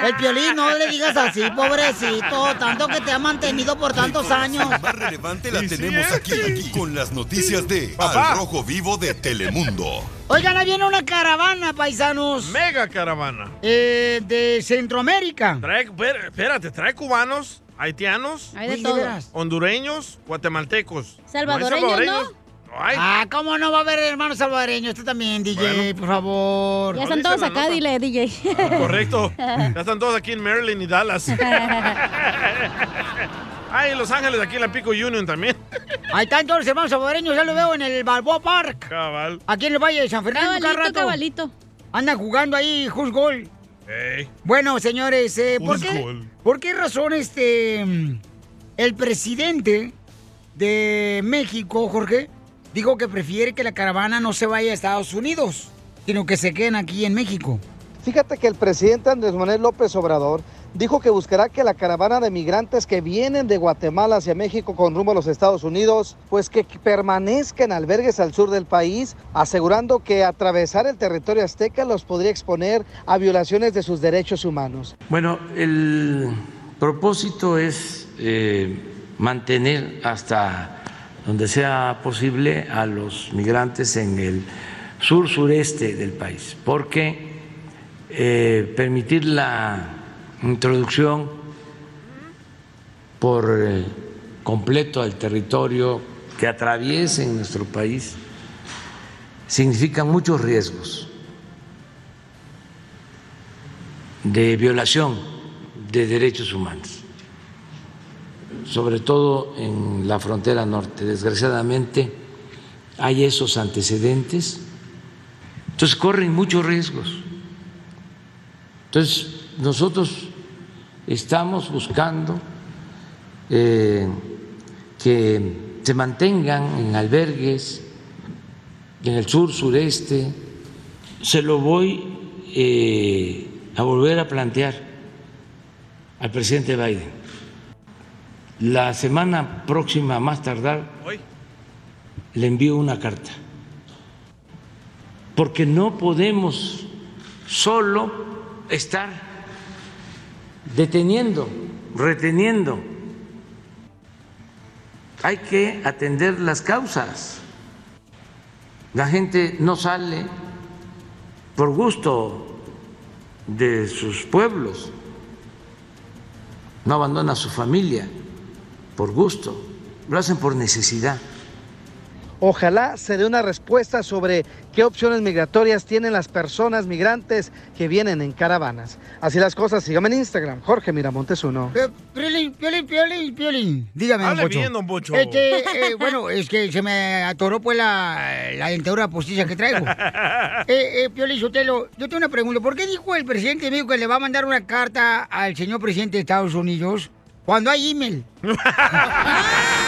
El piolín, no le digas así, pobrecito, tanto que te ha mantenido por tantos años. más relevante la tenemos aquí, aquí, con las noticias de Papá. Al Rojo Vivo de Telemundo. Oigan, ahí viene una caravana, paisanos. Mega caravana. Eh, de Centroamérica. Trae, espera- espérate, trae cubanos, haitianos, Hay de Uy, de todo. veras. hondureños, guatemaltecos. Salvadoreños, ¿No. Ah, ¿cómo no va a haber hermanos salvadoreños? Tú también, DJ, por favor. Ya están todos acá, dile, DJ. Correcto. Ya están todos aquí en Maryland y Dallas. Ay, en Los Ángeles, aquí en la Pico Union también. Ahí están todos los hermanos salvadoreños, ya lo veo en el Balboa Park. Cabal. Aquí en el Valle de San Fernando, cada Cabalito, rato. cabalito. Andan jugando ahí, Who's Bueno, señores, eh, ¿por, qué? ¿por qué razón este el presidente de México, Jorge, dijo que prefiere que la caravana no se vaya a Estados Unidos, sino que se queden aquí en México? Fíjate que el presidente Andrés Manuel López Obrador dijo que buscará que la caravana de migrantes que vienen de Guatemala hacia México con rumbo a los Estados Unidos, pues que permanezca en albergues al sur del país, asegurando que atravesar el territorio azteca los podría exponer a violaciones de sus derechos humanos. Bueno, el propósito es eh, mantener hasta donde sea posible a los migrantes en el sur sureste del país, porque eh, permitir la introducción por eh, completo al territorio que atraviesen nuestro país significa muchos riesgos de violación de derechos humanos, sobre todo en la frontera norte. Desgraciadamente hay esos antecedentes, entonces corren muchos riesgos. Entonces nosotros estamos buscando eh, que se mantengan en albergues en el sur sureste. Se lo voy eh, a volver a plantear al presidente Biden. La semana próxima, a más tardar, le envío una carta. Porque no podemos solo estar deteniendo, reteniendo. Hay que atender las causas. La gente no sale por gusto de sus pueblos, no abandona a su familia por gusto, lo hacen por necesidad. Ojalá se dé una respuesta sobre qué opciones migratorias tienen las personas migrantes que vienen en caravanas. Así las cosas, síganme en Instagram, Jorge Miramontes uno. Piolín, Piolín, Piolín, Piolín. Dígame, don Hable Poncho. bien, don Poncho. Este, eh, bueno, es que se me atoró pues la, la dentadura postiza que traigo. eh, eh, Piolín Sotelo, yo tengo una pregunta. ¿Por qué dijo el presidente de México que le va a mandar una carta al señor presidente de Estados Unidos cuando hay email?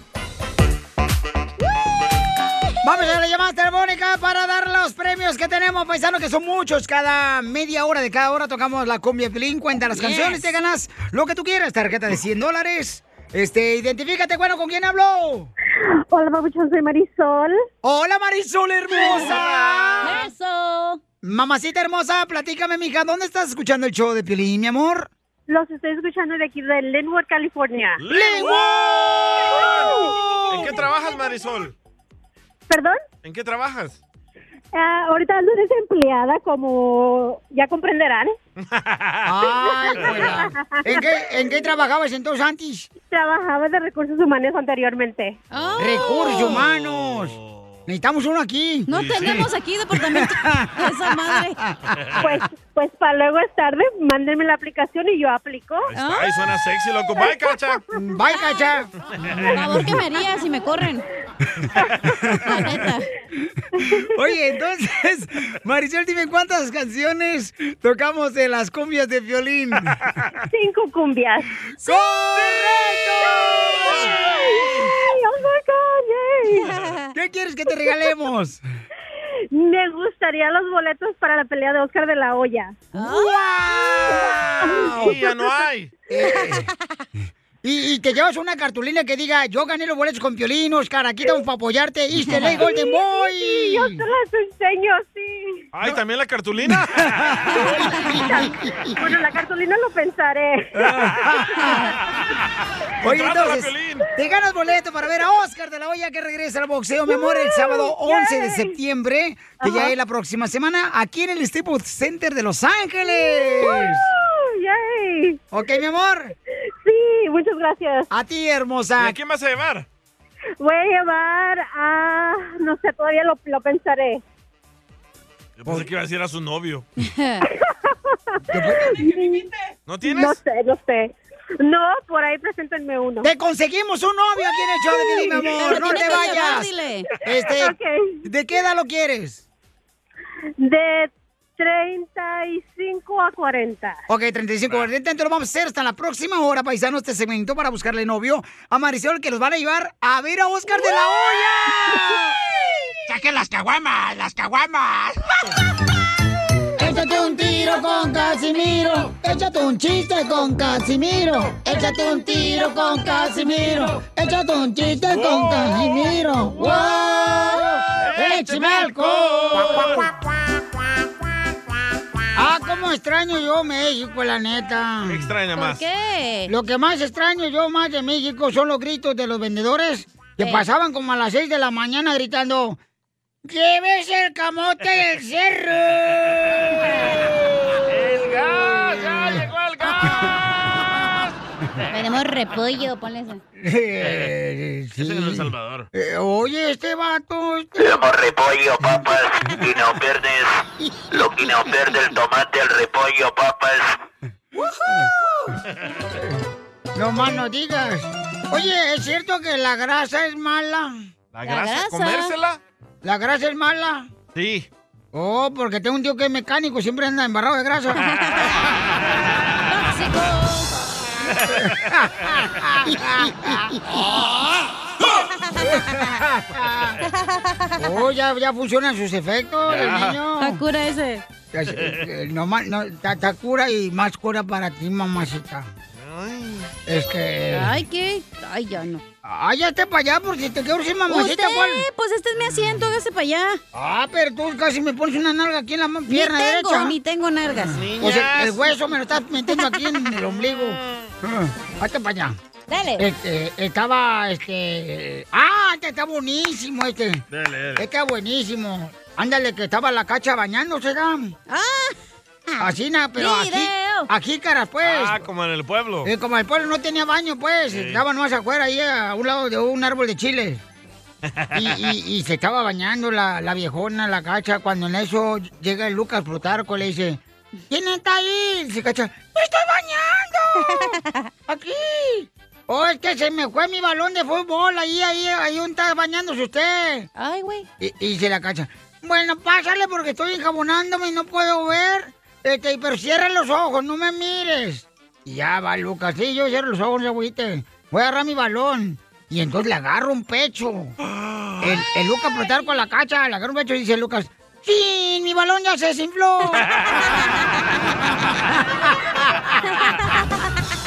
Vamos a la llamada telefónica para dar los premios que tenemos, paisano, que son muchos. Cada media hora de cada hora tocamos la cumbia Pelín, cuenta las Yes. canciones, te ganas lo que tú quieras, tarjeta de 100 dólares. Este, identifícate, bueno, ¿con quién habló? Hola, papuchón, soy Marisol. Hola, Marisol hermosa. Eso. Mamacita hermosa, platícame, mija, ¿dónde estás escuchando el show de Piolín, mi amor? Los estoy escuchando de aquí de Linwood, California. ¿En qué trabajas, Marisol? ¿Perdón? ¿En qué trabajas? Ah, ahorita ando desempleada, como ya comprenderán. Ay, juela. ¿En qué, ¿En qué trabajabas entonces antes? Trabajaba de recursos humanos anteriormente. Recursos humanos. Necesitamos uno aquí. No Sí, sí. tenemos aquí departamento de esa madre. Pues, pues para luego es tarde, mándenme la aplicación y yo aplico. Ay, suena sexy, loco. Bye, cacha. Bye, cacha. Por favor, ¿qué me haría si me corren? La neta. Oye, entonces, Marisol, dime cuántas canciones tocamos de las cumbias de violín. Cinco cumbias. ¡Correcto! oh my God, yay. ¿Qué quieres que te regalemos? Me gustaría los boletos para la pelea de Oscar de la Hoya. ¡Wow! Ya no hay. Y, y te llevas una cartulina que diga, yo gané los boletos con Piolín, Oscar, aquí estamos para apoyarte, Easter Egg Golden Boy. Sí, yo te las enseño, sí. Ay, también la cartulina. Bueno, la cartulina lo pensaré. Oye, entonces, te ganas boleto para ver a Oscar de la Hoya que regresa al boxeo, mi amor, el sábado 11 de septiembre, que ya Ajá. es la próxima semana, aquí en el Staples Center de Los Ángeles. ¡Woo! ¡Yay! Ok, mi amor. Sí, muchas gracias. A ti, hermosa. ¿Y a quién vas a llevar? Voy a llevar a... No sé, todavía lo, lo pensaré. Yo pensé que iba a decir a su novio. ¿No tienes? No sé, no sé. No, por ahí preséntenme uno. Te conseguimos un novio aquí en el show de Piolín, mi amor. Pero No te vayas. Este. ¿De qué edad lo quieres? De 35 a 40. Ok, 35 40. Entonces lo vamos a hacer hasta la próxima hora, paisanos, este segmento para buscarle novio a Marisol, que los van a llevar a ver a Oscar de la Hoya. ¡Saquen las caguamas! ¡Las caguamas! Échate un tiro con Casimiro. Échate un chiste con Casimiro. Échate un tiro con Casimiro. Échate un chiste con Casimiro. ¡Wow! ¡Échame alcohol! Extraño yo México, la neta. ¿Qué extraña más? qué? Lo que más extraño yo más de México son los gritos de los vendedores que Eh. pasaban como a las 6 de la mañana gritando ¡Llévese el camote del cerro! ¡El gas! ¡Ya llegó el gas! Tenemos repollo, ponle ese. Eh, sí. Ese es El Salvador. Eh, oye, este vato... este- Somos repollo, papas, y no pierdes lo que no pierde el tomate, el repollo, papas. No más no digas. Oye, ¿es cierto que la grasa es mala? ¿La grasa? ¿Comérsela? ¿La grasa es mala? Sí. Oh, porque tengo un tío que es mecánico, siempre anda embarrado de grasa. oh, ya, ya funcionan sus efectos, el Ya. niño. Está cura ese. Eh, No, más- no, ta- ta cura y más cura para ti, mamacita. Es que... Ay, ¿qué? Ay, ya no. Ay, ya esté para allá, por si te quiero decir mamacita, ¿cuál? pues este es mi asiento, hágase para allá. Ah, pero tú casi me pones una nalga aquí en la ma- Ni pierna tengo, derecha. ni tengo nalgas. Pues el, el hueso me lo estás metiendo aquí en el ombligo. Ah, Hazte para allá. Dale. Este, estaba, este... ¡Ah, este está buenísimo, este! Dale, dale. Este está buenísimo. Ándale, que estaba la cacha bañándose, ¿no? ¡Ah! Así, na, pero aquí, Video. aquí, caras, pues. Ah, como en el pueblo. Eh, como el pueblo no tenía baño, pues, estaba nomás afuera, ahí a un lado de un árbol de chile. Y, y- y se estaba bañando la, la viejona, la cacha, cuando en eso llega el Lucas Plutarco, le dice, ¿quién está ahí? Y se cacha, ¡me estoy bañando! ¡Aquí! Oh, es que se me fue mi balón de fútbol, ahí, ahí, ahí donde está bañándose usted. Ay, güey. Y, y se la cacha, bueno, pásale porque estoy enjabonándome y no puedo ver. Este, pero cierra los ojos, no me mires. Y ya va Lucas, sí, yo cierro los ojos, no se agüite. Voy a agarrar mi balón. Y entonces le agarro un pecho. El, el Lucas Plutarco con la cacha, le agarro un pecho y dice Lucas, ¡Sí! ¡Mi balón ya se desinfló!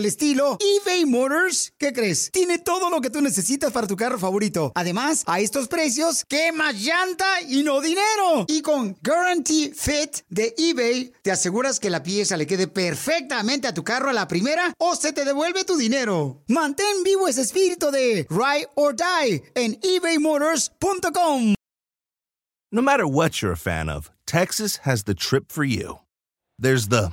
el estilo, eBay Motors, ¿qué crees? Tiene todo lo que tú necesitas para tu carro favorito. Además, a estos precios, ¿qué más llanta y no dinero? Y con Guarantee Fit de eBay, te aseguras que la pieza le quede perfectamente a tu carro a la primera o se te devuelve tu dinero. Mantén vivo ese espíritu de Ride or Die en ebaymotors.com. No matter what you're a fan of, Texas has the trip for you. There's the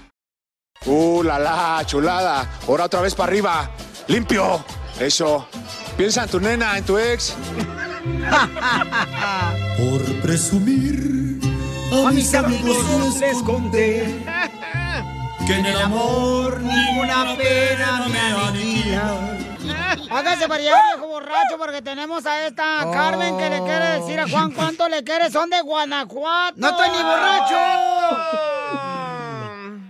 ¡Uh, la la, chulada! Ahora otra vez para arriba. ¡Limpio! Eso. Piensa en tu nena, en tu ex. Por presumir a, mis amigos les conté que en el amor ninguna pena me aniquila. Hágase para allá, viejo borracho, porque tenemos a esta Carmen que le quiere decir a Juan cuánto le quiere. Son de Guanajuato. ¡No estoy ni borracho!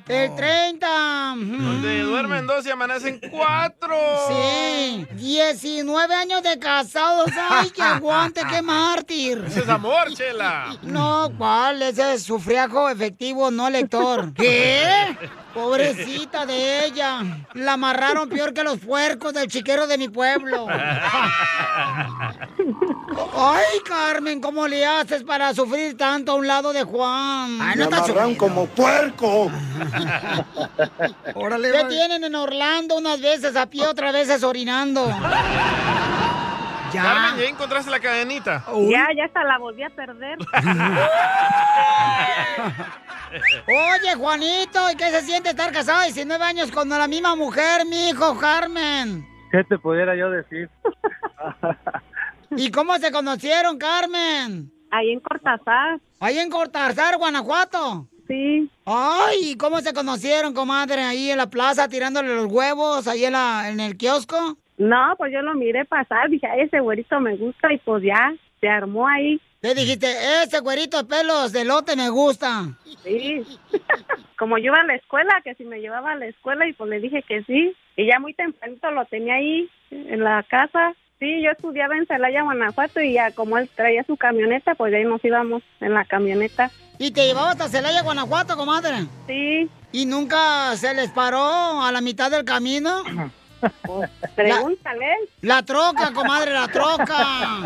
El 30. Donde duermen dos y amanecen cuatro. Sí. 19 años de casados. ¡Ay, qué aguante, qué mártir! Ese es amor, chela. No, ¿cuál? Ese es sufriajo efectivo, no lector. ¿Qué? Pobrecita de ella. La amarraron peor que los puercos del chiquero de mi pueblo. Ay, Carmen, ¿cómo le haces para sufrir tanto a un lado de Juan? Ay, no Me amarran como puerco. Órale, ¿Qué tienen en Orlando unas veces a pie, otras veces orinando? Ya. Carmen, ¿ya encontraste la cadenita? Ya, ya hasta la volví a perder. Oye, Juanito, ¿y qué se siente estar casado 19 años con la misma mujer, mi hijo Carmen? ¿Qué te pudiera yo decir? ¿Y cómo se conocieron, Carmen? Ahí en Cortázar. Ahí en Cortázar, Guanajuato. Sí. Ay, ¿cómo se conocieron, comadre? Ahí en la plaza tirándole los huevos, ahí en, la, en el kiosco. No, pues yo lo miré pasar, dije, "Ay, ese güerito me gusta y pues ya, se armó ahí. Le dijiste, ese güerito de pelos de lote me gusta. Sí. Como yo iba a la escuela, que si me llevaba a la escuela y pues le dije que sí. Y ya muy tempranito lo tenía ahí en la casa. Sí, yo estudiaba en Celaya, Guanajuato y ya como él traía su camioneta, pues ahí nos íbamos en la camioneta. ¿Y te llevaba hasta Celaya, Guanajuato, comadre? Sí. ¿Y nunca se les paró a la mitad del camino? Pregúntale. La, la troca, comadre, la troca.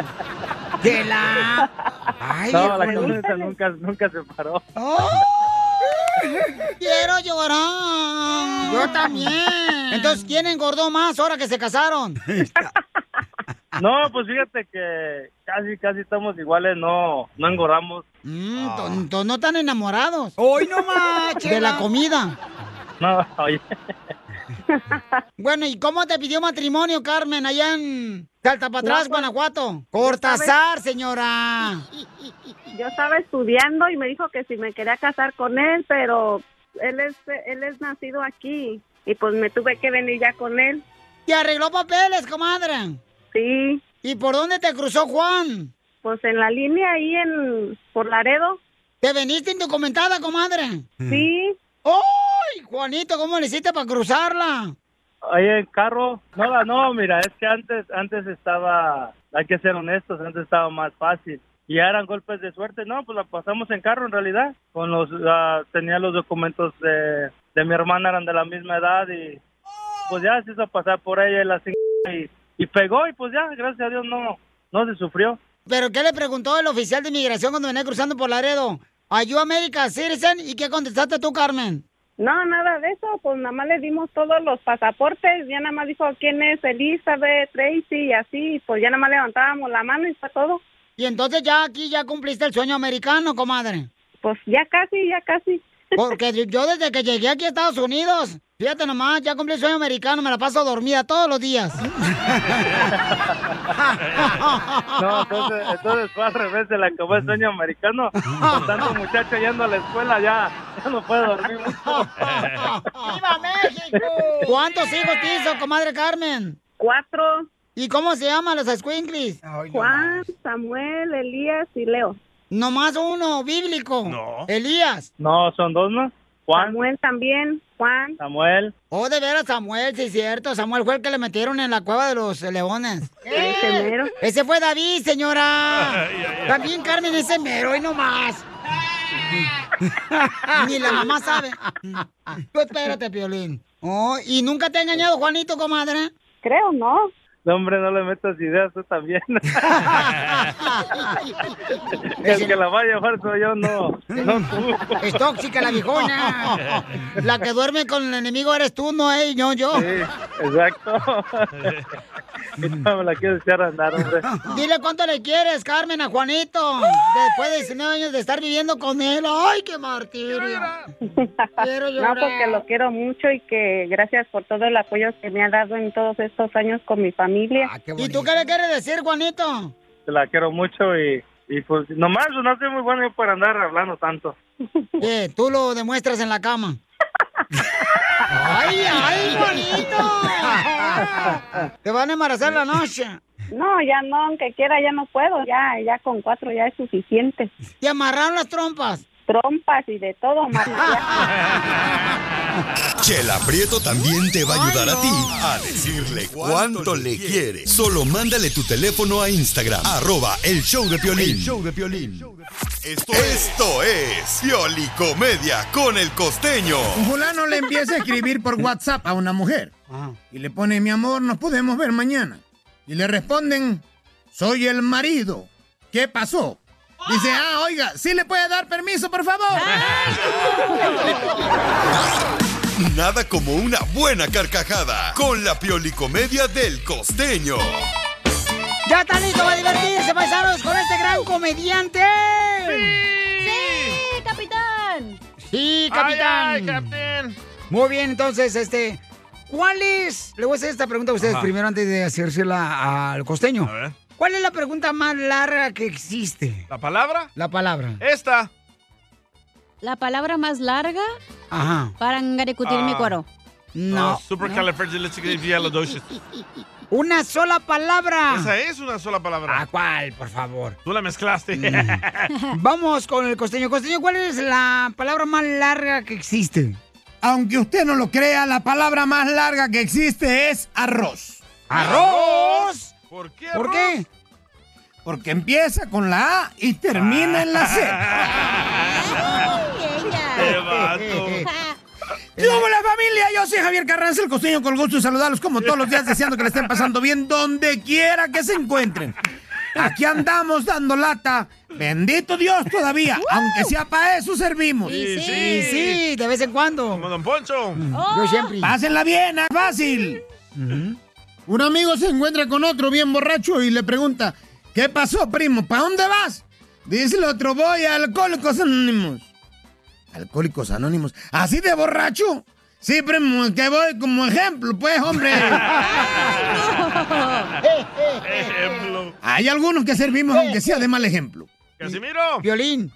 De la... Ay, no, la camioneta nunca, nunca se paró. ¡Oh! Quiero llorar. Yo también. Entonces, ¿quién engordó más ahora que se casaron? No, pues fíjate que casi, casi estamos iguales, no, no engordamos. Mm, no están enamorados. Hoy no más. De la comida. No, oye. Bueno, ¿y cómo te pidió matrimonio, Carmen, allá en Salta para atrás, No, pues, Guanajuato? sabes. señora. Yo estaba estudiando y me dijo que si me quería casar con él, pero él es él es nacido aquí y pues me tuve que venir ya con él. ¿Te arregló papeles, comadre? Sí. ¿Y por dónde te cruzó Juan? Pues en la línea ahí en por Laredo. ¿Te veniste indocumentada, comadre? Sí. ¡Ay, Juanito, cómo le hiciste para cruzarla? Ahí en carro, no, no, mira, es que antes, antes estaba, hay que ser honestos, antes estaba más fácil. Y eran golpes de suerte, no, pues la pasamos en carro en realidad. Con los, ah, tenía los documentos de, de mi hermana, eran de la misma edad y pues ya se hizo pasar por ella y la y, y pegó y pues ya, gracias a Dios no, no se sufrió. ¿Pero qué le preguntó el oficial de inmigración cuando venía cruzando por Laredo? ¿Are you America citizen? ¿Y qué contestaste tú, Carmen? No, nada de eso, pues nada más le dimos todos los pasaportes, ya nada más dijo quién es Elizabeth, Tracy y así, pues ya nada más levantábamos la mano y fue todo. Y entonces ya aquí ya cumpliste el sueño americano, comadre. Pues ya casi, ya casi. Porque yo desde que llegué aquí a Estados Unidos, fíjate nomás, ya cumplí el sueño americano, me la paso dormida todos los días. No, entonces, entonces fue al revés, se le acabó el sueño americano. Con tanto muchacho yendo a la escuela ya, ya no puede dormir mucho. ¡Viva México! ¿Cuántos hijos te hizo, comadre Carmen? Cuatro. ¿Y cómo se llaman los escuinclis? Juan, Samuel, Elías y Leo. Nomás uno, bíblico. No. Elías. No, son dos, ¿no? Juan. Samuel también, Juan. Samuel. Oh, de veras, Samuel, sí es cierto. Samuel fue el que le metieron en la cueva de los leones. Ese mero. Ese fue David, señora. También Carmen ese mero, y no más. Ni la mamá sabe. Tú espérate, Piolín. Oh, ¿y nunca te ha engañado Juanito, comadre? Creo, no. No, hombre, no le metas ideas tú también. El que la va a llevar soy yo, no. No tú. Es tóxica la viejona. La que duerme con el enemigo eres tú, no él, no yo. Sí, exacto. No me la quiero echar a andar, hombre. Dile cuánto le quieres, Carmen, a Juanito. Después de 19 años de estar viviendo con él. ¡Ay, qué martirio! Quiero No, llorar. porque lo quiero mucho y que gracias por todo el apoyo que me ha dado en todos estos años con mi familia. ¿Y tú qué le quieres decir, Juanito? Te la quiero mucho y, y pues nomás no soy muy bueno para andar hablando tanto. ¿Qué? Tú lo demuestras en la cama. ¡Ay, ay, Juanito! Te van a embarazar la noche. No, ya no, aunque quiera, ya no puedo. Ya, ya con cuatro ya es suficiente. ¿Te amarraron las trompas? Trompas y de todo, María. Chela Prieto también te va a ayudar a ti a decirle cuánto le quiere. Solo mándale tu teléfono a Instagram, arroba el show de Piolín. El show de Esto, esto es Piolicomedia con el costeño. Un fulano le empieza a escribir por WhatsApp a una mujer. Y le pone, mi amor, nos podemos ver mañana. Y le responden, soy el marido. ¿Qué pasó? Dice, ah, oiga, ¿sí le puede dar permiso, por favor? Nada como una buena carcajada con la Piolicomedia del costeño. ¡Ya está listo para divertirse, paisanos, con este gran comediante! ¡Sí, capitán! Sí, capitán. Ay, ay, capitán. Muy bien, entonces, este, ¿cuál es? Le voy a hacer esta pregunta a ustedes Ajá. primero antes de hacérsela al costeño. ¿Cuál es la pregunta más larga que existe? ¿La palabra? La palabra. Esta. La palabra más larga Ajá. para engaricutir mi Ah. cuero. No. Supercalifragilisticexpialidocious. Una sola palabra. Esa es una sola palabra. ¿A cuál, por favor? Tú la mezclaste. Vamos con el costeño. Costeño, ¿cuál es la palabra más larga que existe? Aunque usted no lo crea, la palabra más larga que existe es arroz. ¡Arroz! ¿Por qué? ¿Por qué? Porque empieza con la A y termina en la C. ¡Qué vato! ¿Qué hubo, la familia? Yo soy Javier Carranza, el costeño, con gusto de saludarlos como todos los días, deseando que le estén pasando bien donde quiera que se encuentren. Aquí andamos dando lata Bendito Dios todavía, aunque sea para eso servimos. Sí, sí. sí, de vez en cuando. Como Don Poncho. Yo siempre. Pásenla bien, es fácil. Un amigo se encuentra con otro bien borracho y le pregunta, ¿qué pasó, primo? ¿Para dónde vas? Dice el otro, voy a Alcohólicos Anónimos. Alcohólicos Anónimos. ¿Así de borracho? Sí, primo, que voy como ejemplo, pues, hombre. Ejemplo. Hay algunos que servimos aunque sea de mal ejemplo. Casimiro. Violín.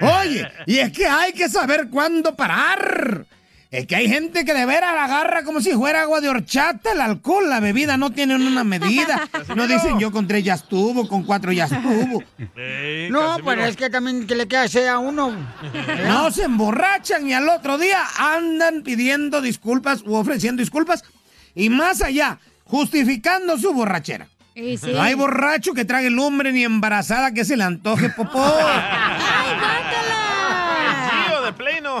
Oye, y es que hay que saber cuándo parar. Es que hay gente que de veras la agarra como si fuera agua de horchata el alcohol. La bebida no tiene una medida. No dicen yo con tres ya estuvo, con cuatro ya estuvo. No, pero es que también que le queda sea a uno. No se emborrachan y al otro día andan pidiendo disculpas u ofreciendo disculpas. Y más allá, justificando su borrachera. Sí. No hay borracho que trague lumbre ni embarazada que se le antoje popó.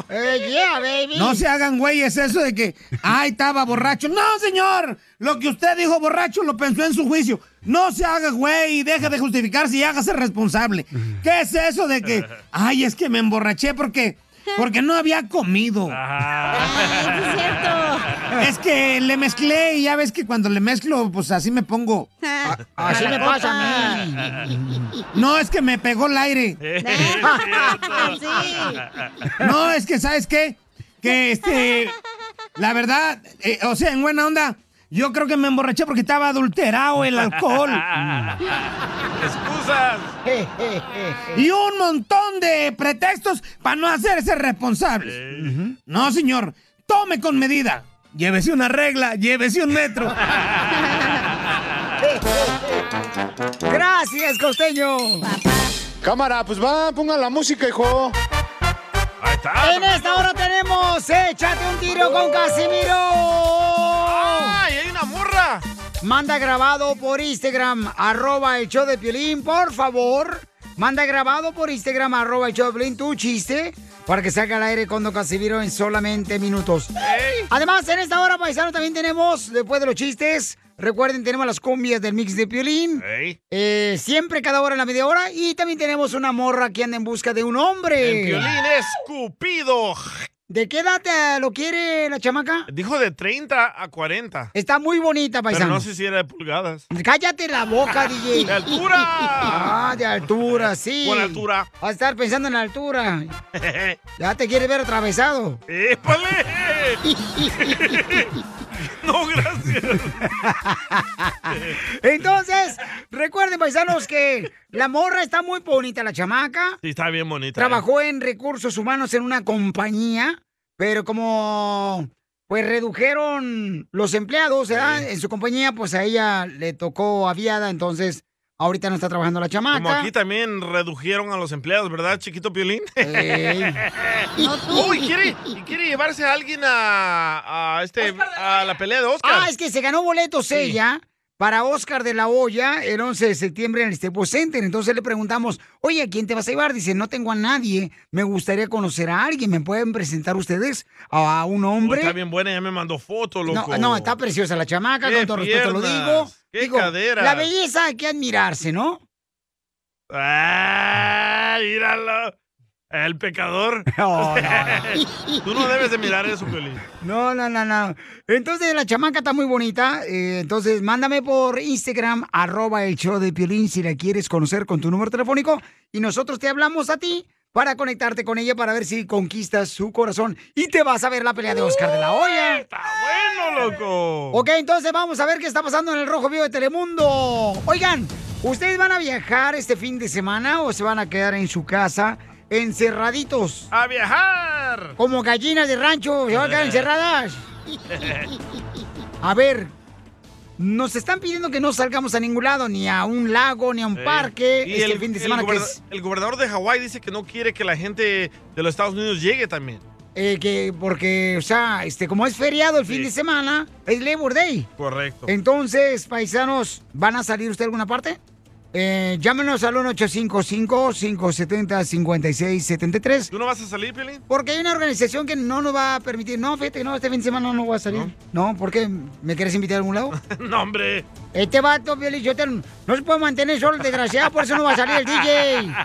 Eh, yeah, baby. No se hagan güeyes eso de que, ay, estaba borracho. No, señor. Lo que usted dijo borracho lo pensó en su juicio. No se haga güey y deje de justificarse y hágase responsable. ¿Qué es eso de que, ay, es que me emborraché porque, porque no había comido? Es que le mezclé y ya ves que cuando le mezclo, pues así me pongo. Así me pasa a mí. No, es que me pegó el aire. No, es que, ¿sabes qué? Que este. La verdad, eh, o sea, en buena onda, yo creo que me emborraché porque estaba adulterado el alcohol. Excusas. Y un montón de pretextos para no hacerse responsables. No, señor, tome con medida. Llévese una regla, llévese un metro. Gracias, costeño. Cámara, pues va, pongan la música, hijo. Ahí está. En esta hora tenemos Échate un tiro con Casimiro. ¡Ay, hay una morra! Manda grabado por Instagram, arroba el show de Piolín, por favor. Manda grabado por Instagram, arroba el show de Piolín, tu chiste, para que salga al aire con Don Casimiro en solamente minutos. Además, en esta hora, paisano, también tenemos, después de los chistes, recuerden, tenemos las cumbias del mix de Piolín. Ey. Eh, siempre cada hora en la media hora. Y también tenemos una morra que anda en busca de un hombre. El violín es Cupido. ¿De qué edad eh, lo quiere la chamaca? Dijo de 30 a 40. Está muy bonita, Pero paisano. no sé si era de pulgadas. Cállate la boca, DJ. ¡De altura! Ah, de altura, sí. ¿Cuál altura? Vas a estar pensando en la altura. Ya te quieres ver atravesado. ¡Épale! no, gracias. Entonces, recuerden, paisanos, que la morra está muy bonita, la chamaca. Sí, está bien bonita. ¿eh? Trabajó en recursos humanos en una compañía, pero como pues redujeron los empleados ¿verdad? en su compañía, pues a ella le tocó aviada, entonces ahorita no está trabajando la chamaca. Como aquí también redujeron a los empleados, ¿verdad, chiquito Piolín? Ey. No tú. Uy, ¿quiere, y quiere llevarse a alguien a, a este, a la pelea de Oscar. Ah, es que se ganó boletos ella para Oscar de la Hoya el 11 de septiembre en el Staples Center. Entonces le preguntamos, oye, ¿a quién te vas a llevar? Dice, no tengo a nadie, me gustaría conocer a alguien. ¿Me pueden presentar ustedes a un hombre? está bien buena, ya me mandó foto, No, loco. no, está preciosa la chamaca, con todo respeto lo digo. qué Digo, caderas. La belleza hay que admirarse, ¿no? ¡Ah, míralo! El pecador. No, Tú no debes de mirar eso, Piolín. No, no, no, no. Entonces la chamaca está muy bonita. eh, entonces mándame por Instagram, arroba el show de Piolín si la quieres conocer con tu número telefónico. Y nosotros te hablamos a ti para conectarte con ella para ver si conquistas su corazón. Y te vas a ver la pelea de Oscar de la Hoya. ¡Está bueno, loco! Ok, entonces vamos a ver qué está pasando en el Rojo Vivo de Telemundo. Oigan, ¿ustedes van a viajar este fin de semana o se van a quedar en su casa encerraditos? ¡A viajar! Como gallinas de rancho, se van a quedar encerradas. A ver, nos están pidiendo que no salgamos a ningún lado, ni a un lago, ni a un parque, Y este el, fin de el semana que goberna- es... el gobernador de Hawái dice que no quiere que la gente de los Estados Unidos llegue también. eh, que porque, o sea, este, como es feriado el fin de semana, es Labor Day. Correcto. Entonces, paisanos, ¿van a salir usted a alguna parte? Eh, llámenos al 1-855-570-5673. ¿Tú no vas a salir, Piolín? Porque hay una organización que no nos va a permitir. No, fíjate, no, este fin de semana no voy a salir. ¿No? ¿Por qué? ¿Me quieres invitar a algún lado? no, hombre. Este vato, Piolín, yo te- no se puede mantener solo desgraciado, por eso no va a salir el DJ.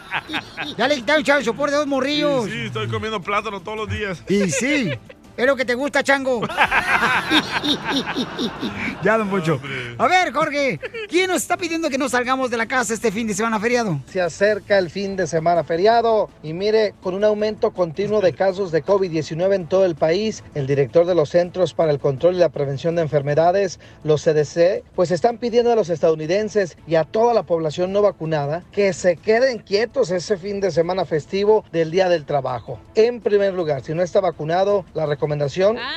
Ya le quitaron chavo soporte de dos morrillos. Sí, sí, estoy comiendo plátano todos los días. Y sí, es lo que te gusta, chango. ya, don Poncho. A ver, Jorge, ¿quién nos está pidiendo que no salgamos de la casa este fin de semana feriado? Se acerca el fin de semana feriado y mire, con un aumento continuo de casos de COVID-19 en todo el país, el director de los Centros para el Control y la Prevención de Enfermedades, los CDC, pues están pidiendo a los estadounidenses y a toda la población no vacunada que se queden quietos ese fin de semana festivo del Día del Trabajo. En primer lugar, si no está vacunado, la recomendación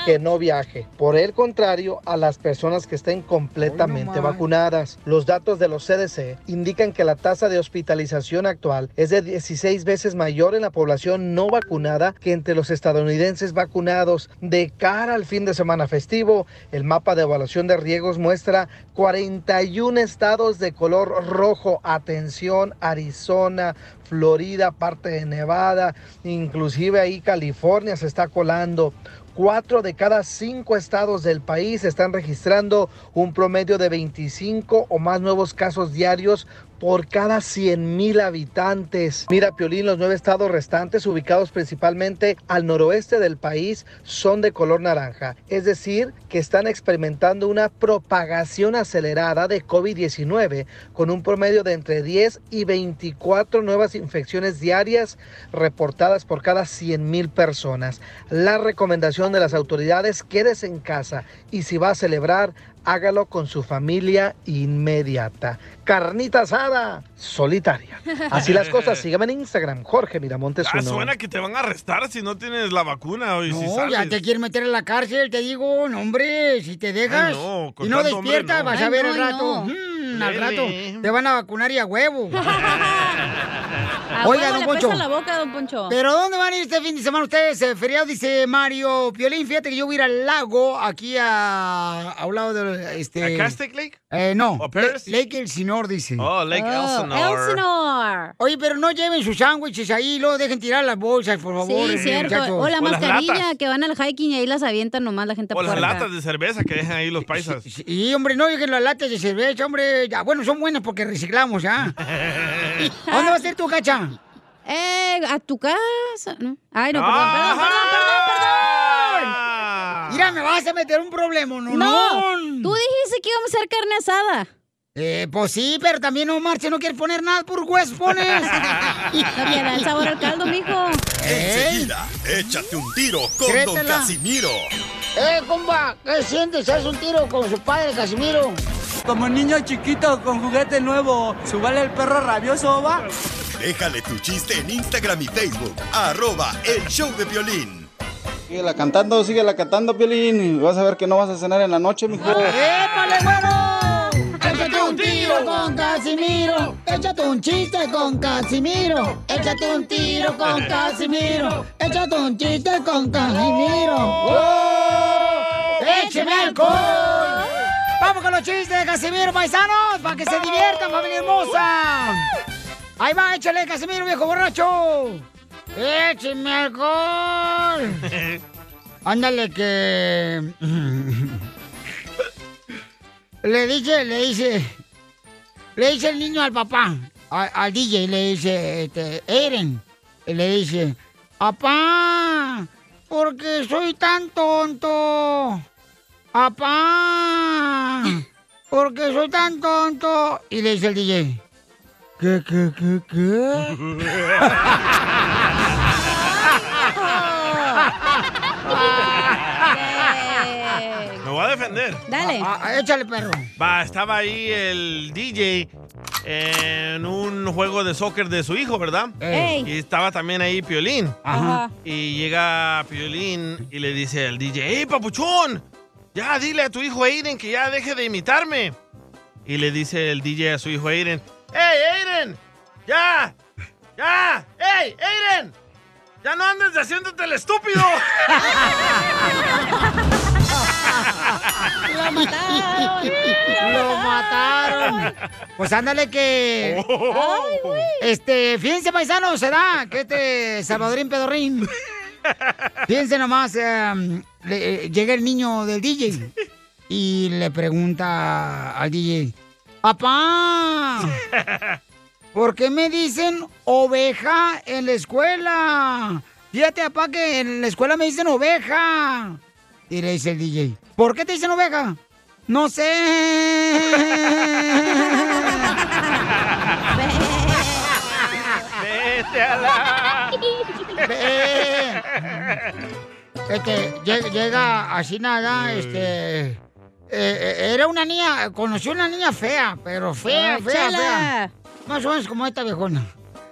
que no viaje. Por el contrario, a las personas que estén completamente vacunadas. Los datos de los CDC indican que la tasa de hospitalización actual es de 16 veces mayor en la población no vacunada que entre los estadounidenses vacunados. De cara al fin de semana festivo, el mapa de evaluación de riesgos muestra 41 estados de color rojo. Atención, Arizona, Florida, parte de Nevada, inclusive ahí California se está colando. Cuatro de cada cinco estados del país están registrando un promedio de 25 o más nuevos casos diarios por cada 100 mil habitantes. Mira, Piolín, los nueve estados restantes, ubicados principalmente al noroeste del país, son de color naranja. Es decir, que están experimentando una propagación acelerada de COVID-19 con un promedio de entre 10 y 24 nuevas infecciones diarias reportadas por cada 100 mil personas. La recomendación de las autoridades, quédese en casa y si va a celebrar, hágalo con su familia inmediata. Carnita asada solitaria. Así las cosas, síganme en Instagram, Jorge Miramontes Ah, suena que te van a arrestar si no tienes la vacuna o y si No, sales. ya te quieren meter en la cárcel, te digo, no, hombre, si te dejas Ay, no, con y no hombre, despiertas, no. vas a Ay, ver no, al rato. no. mm, al rato te van a vacunar y a huevo. A Oiga, don Poncho. la boca, don Poncho. ¿Pero dónde van a ir este fin de semana ustedes? Eh, feriado, dice Mario Piolín. Fíjate que yo voy a ir al lago, aquí a, a un lado de... Este, ¿A Castaic Lake? Eh, no, ¿O Paris? La- Lake Elsinore, dice. Oh, Lake Elsinore. Elsinore. Oye, pero no lleven sus sándwiches ahí, luego dejen tirar las bolsas, por favor. Sí, eh, cierto. muchachos. O la mascarilla latas. que van al hiking y ahí las avientan nomás la gente O las latas de cerveza que dejan ahí los paisas. Y, hombre, no dejen las latas de cerveza, hombre. Ya, bueno, son buenas porque reciclamos, ¿ah? ¿A dónde vas a ir tú, cacha? Eh, a tu casa. ¿no? Ay, no, perdón, perdón, perdón, perdón, perdón. Mira, me vas a meter un problema, ¿no? No, tú dijiste que íbamos a hacer carne asada. Eh, pues sí, pero también no marche, no quieres poner nada por hueso pones. No le da el sabor al caldo, mijo. Enseguida, échate un tiro con Don Créetela. Casimiro. ¡Eh, compa! ¿Qué sientes? ¿Haz un tiro con su padre, Casimiro? Como niño chiquito con juguete nuevo, ¿subale el perro rabioso, va? Déjale tu chiste en Instagram y Facebook. Arroba el show de violín. Síguela cantando, síguela cantando, Piolín. Vas a ver que no vas a cenar en la noche, mijo. ¡Épale, bueno! Échate un tiro con Casimiro. Échate un chiste con Casimiro. Échate un tiro con Casimiro. Échate un chiste con Casimiro. ¡Wow! ¡Écheme alcohol! ¡Vamos con los chistes de Casimiro, paisanos! ¡Para que se diviertan, familia hermosa! Ahí va, échale, Casimiro, viejo borracho. ¡Écheme alcohol! Ándale que... Le dice, le dice... Le dice el niño al papá, al DJ, le dice, este, Eren, le dice, papá, ¿por qué soy tan tonto? Papá, ¿por qué soy tan tonto? Y le dice el DJ, ¿qué, qué, qué, qué? Me voy a defender. Dale. Ah, échale, perro. Va, estaba ahí el DJ en un juego de soccer de su hijo, ¿verdad? Ey. Y estaba también ahí Piolín. Ajá. Y llega Piolín y le dice al DJ, ¡Hey, papuchón! Ya, dile a tu hijo Aiden que ya deje de imitarme. Y le dice el DJ a su hijo Aiden, ¡Hey, Aiden! ¡Ya! ¡Ya! ¡Hey, Aiden! ¡Ya no andes haciéndote el estúpido! ¡Lo mataron! ¡Lo mataron! Pues ándale que... Este, fíjense, paisanos, se da que este Salvadorín Pedorrín... Fíjense nomás, eh, le- eh, llega el niño del DJ y le pregunta al DJ, papá, ¿por qué me dicen oveja en la escuela? Fíjate, papá, que en la escuela me dicen oveja. Y le dice el DJ, ¿por qué te dicen oveja? No sé. Vete a la... Este, lle- llega así nada, este. eh, eh, era una niña, conoció una niña fea, pero fea, fea, Chela. fea. Más o menos como esta viejona.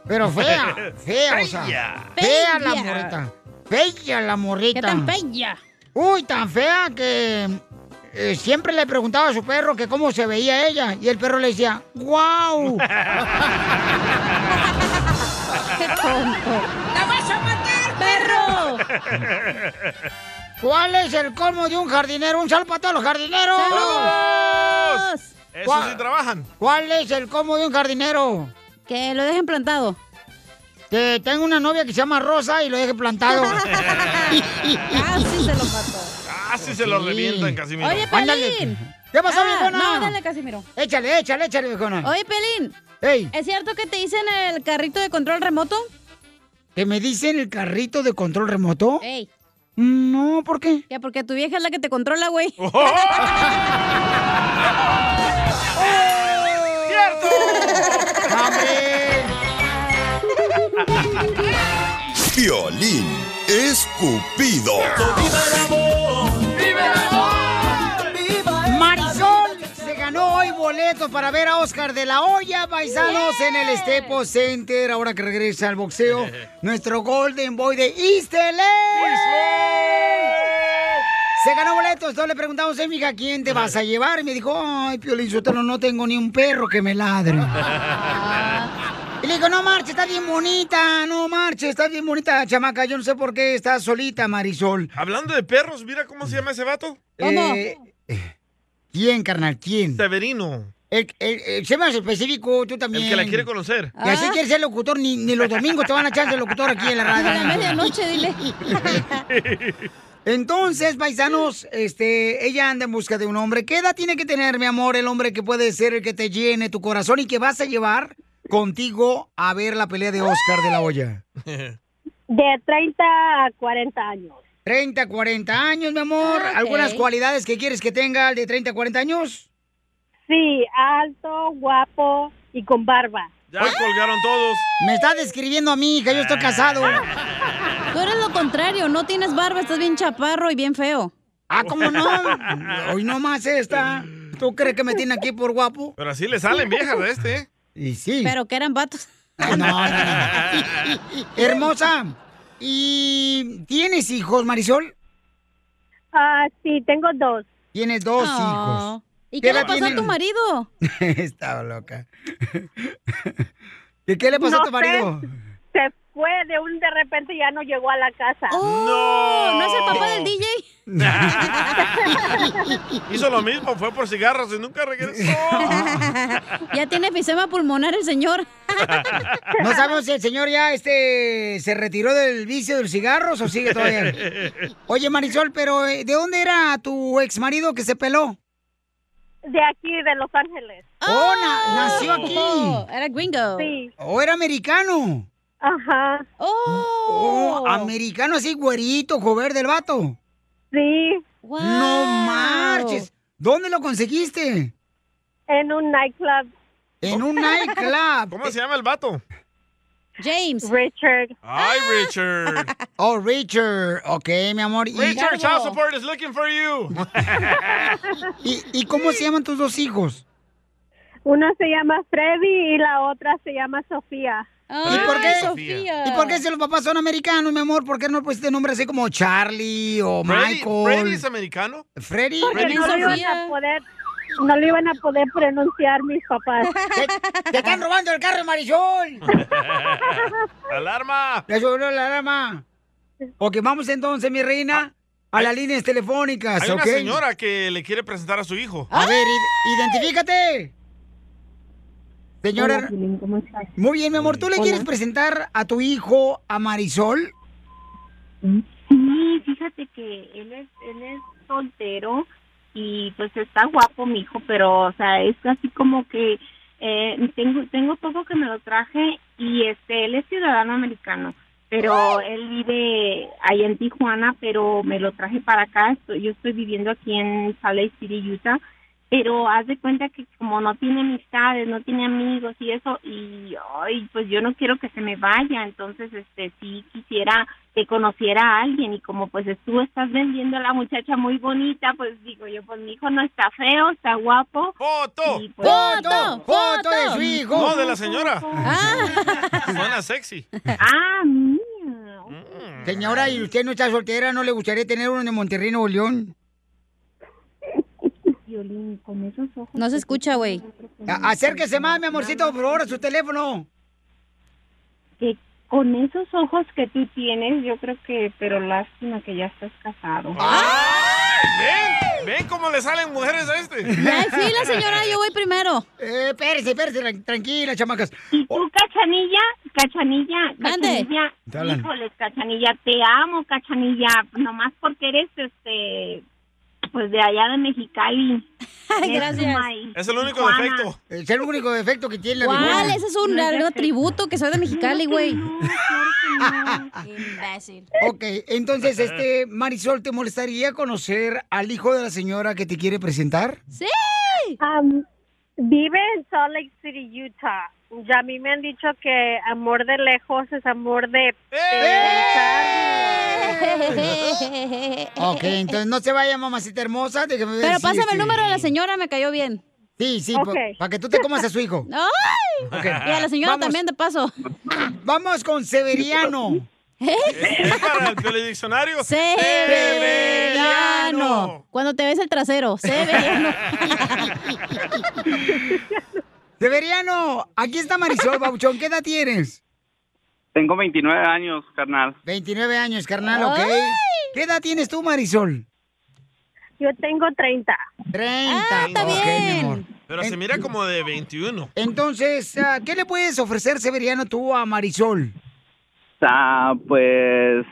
Pero fea, fea, o sea. Fea. Fea la morrita. Fea la morrita. ¿Qué tan fea? Uy, tan fea que eh, siempre le preguntaba a su perro que cómo se veía ella. Y el perro le decía, ¡Guau! ¡Qué tonto! ¿Cuál es el colmo de un jardinero? Un saludo para todos los jardineros. ¡Saludos! Esos ¿Cuál- sí trabajan. ¿Cuál es el colmo de un jardinero? Que lo dejen plantado. Que tengo una novia que se llama Rosa y lo deje plantado. Casi se lo mató. Casi se lo revientan, Casimiro. Oye, Ándale. Pelín. ¿Qué pasó, Ah, viejona? No, dale, Casimiro. Échale, échale, échale, viejona. Oye, Pelín. Ey, ¿Es cierto que te dicen el carrito de control remoto? ¿Que me dicen el carrito de control remoto? Ey. No, ¿por qué? Ya, porque tu vieja es la que te controla, güey. Violín escupido. Marisol hoy boletos para ver a Oscar de la Hoya, paisanos, en el Staples Center, ahora que regresa al boxeo, nuestro Golden Boy de East LA. Se ganó boletos, entonces le preguntamos, eh, mija, ¿quién te vas a llevar? Y me dijo, ay, Piolín Sotelo, no tengo ni un perro que me ladre. Y le digo, no marche, está bien bonita, no marche, está bien bonita, chamaca, yo no sé por qué está solita, Marisol. Hablando de perros, mira cómo se llama ese vato. Eh, ¿Quién, carnal? ¿Quién? Severino. El, el, el- sé más específico, tú también. El que la quiere conocer. Y así quieres ser locutor, ni, ni los domingos te van a echar de locutor aquí en la radio. A la medianoche, dile. Entonces, paisanos, este, ella anda en busca de un hombre. ¿Qué edad tiene que tener, mi amor, el hombre que puede ser el que te llene tu corazón y que vas a llevar contigo a ver la pelea de Oscar de la Hoya? De 30 a 40 años. 30, 40 años, mi amor. Ah. ¿Algunas cualidades que quieres que tenga el de 30, 40 años? Sí, alto, guapo y con barba. Ya colgaron todos. Me está describiendo a mí, hija, yo estoy casado. Tú eres lo contrario, no tienes barba, estás bien chaparro y bien feo. Ah, ¿cómo no? Hoy no más esta. ¿Tú crees que me tiene aquí por guapo? Pero así le salen viejas a este. Y sí. Pero que eran vatos. No, no, no. Hermosa. ¿Y tienes hijos, Marisol? Ah, sí, tengo dos. Tienes dos Oh. hijos. ¿Y ¿Qué qué le pasó a tu marido? Estaba loca. ¿Y qué le pasó a tu marido? Se fue de un de repente ya no llegó a la casa. Oh, ¿No es el papá del DJ? Hizo lo mismo, fue por cigarros y nunca regresó. ya tiene efisema pulmonar el señor. No sabemos si el señor ya este se retiró del vicio de los cigarros o sigue todavía. Oye, Marisol, pero eh, ¿de dónde era tu ex marido que se peló? De aquí, de Los Ángeles. Oh, na- nació aquí. Era gringo. Sí. ¿O era americano? Ajá. Oh, americano así, güerito, joven del vato. Sí. No marches. ¿Dónde lo conseguiste? En un nightclub. En un nightclub. ¿Cómo se llama el vato? James. Richard. Ay, Richard. Oh, Richard. Ok, mi amor. ¿Y, Richard, child support is looking for you. ¿Y, y cómo se llaman tus dos hijos? Uno se llama Freddy y la otra se llama Sofía. ¿Y por qué? Sofía. ¿Y por qué si los papás son americanos, mi amor? ¿Por qué no pusiste nombre así como Charlie o Freddy, Michael? Freddy es americano. Freddy. Porque no lo iban a poder, no lo iban a poder pronunciar mis papás. ¡Te, te están robando el carro, Marisol! ¡Alarma! Le subió la alarma. Ok, vamos entonces, mi reina. a las líneas telefónicas, Hay ¿ok? una señora que le quiere presentar a su hijo. A ver, id- identifícate. Señora. Hola, Piolín, ¿cómo estás? Muy bien, mi amor. ¿Tú le Hola. quieres presentar a tu hijo, a Marisol? Sí, fíjate que él es, él es soltero y pues está guapo mi hijo, pero o sea, es así como que eh, tengo tengo poco que me lo traje y este él es ciudadano americano, pero él vive ahí en Tijuana, pero me lo traje para acá. Estoy- yo estoy viviendo aquí en Salt Lake City, Utah. Pero haz de cuenta que como no tiene amistades, no tiene amigos y eso, y ay, pues yo no quiero que se me vaya, entonces este sí quisiera que conociera a alguien y como pues tú estás vendiendo a la muchacha muy bonita, pues digo yo, pues mi hijo no está feo, está guapo. ¡Foto! Y, pues, ¡Foto! ¡Foto de su hijo! No, de la señora. Suena sexy. Ah, Señora, ¿y usted no está soltera? ¿No le gustaría tener uno de Monterrey, Nuevo León? Violín, con esos ojos. No se escucha, güey. Acérquese más, mi amorcito, por favor, a su teléfono. Que con esos ojos que tú tienes, yo creo que, pero lástima que ya estás casado. ¿Ven? ¿Ven cómo le salen mujeres a este? Hay fila, señora, yo voy primero. Eh, espérese, espérese, tran- tranquila, chamacas. Y tú, Cachanilla, Cachanilla. Cachanilla, hablan. híjoles, Cachanilla, te amo, Cachanilla, nomás porque eres, este, pues de allá de Mexicali. Ay, Eres gracias. Es el único defecto. Es el único defecto que tiene la ¿Cuál? Ese es un algo tributo que soy de Mexicali, güey. Imbécil. Ok, entonces, este, Marisol, ¿te molestaría conocer al hijo de la señora que te quiere presentar? ¡Sí! Um, vive en Salt Lake City, Utah. Ya a mí me han dicho que amor de lejos es amor de... Ok, entonces no se vaya, mamacita hermosa. déjame ver Pero si, pásame este, el número de la señora, me cayó bien. Sí, sí, para que tú te comas a su hijo. ¡Ay! Y a la señora Vamos. también, de paso. Vamos con Severiano. ¿Es para el telediccionario? Severiano. Cuando te ves el trasero. Severiano. Severiano, aquí está Marisol, Babuchón. ¿Qué edad tienes? Tengo 29 años, carnal. 29 años, carnal, ¿ok? Ay. ¿Qué edad tienes tú, Marisol? Yo tengo 30. 30. Ah, está ok, mi bien. amor. Pero se mira como de 21. Entonces, ah, ¿qué le puedes ofrecer, Severiano, tú a Marisol? Ah, pues.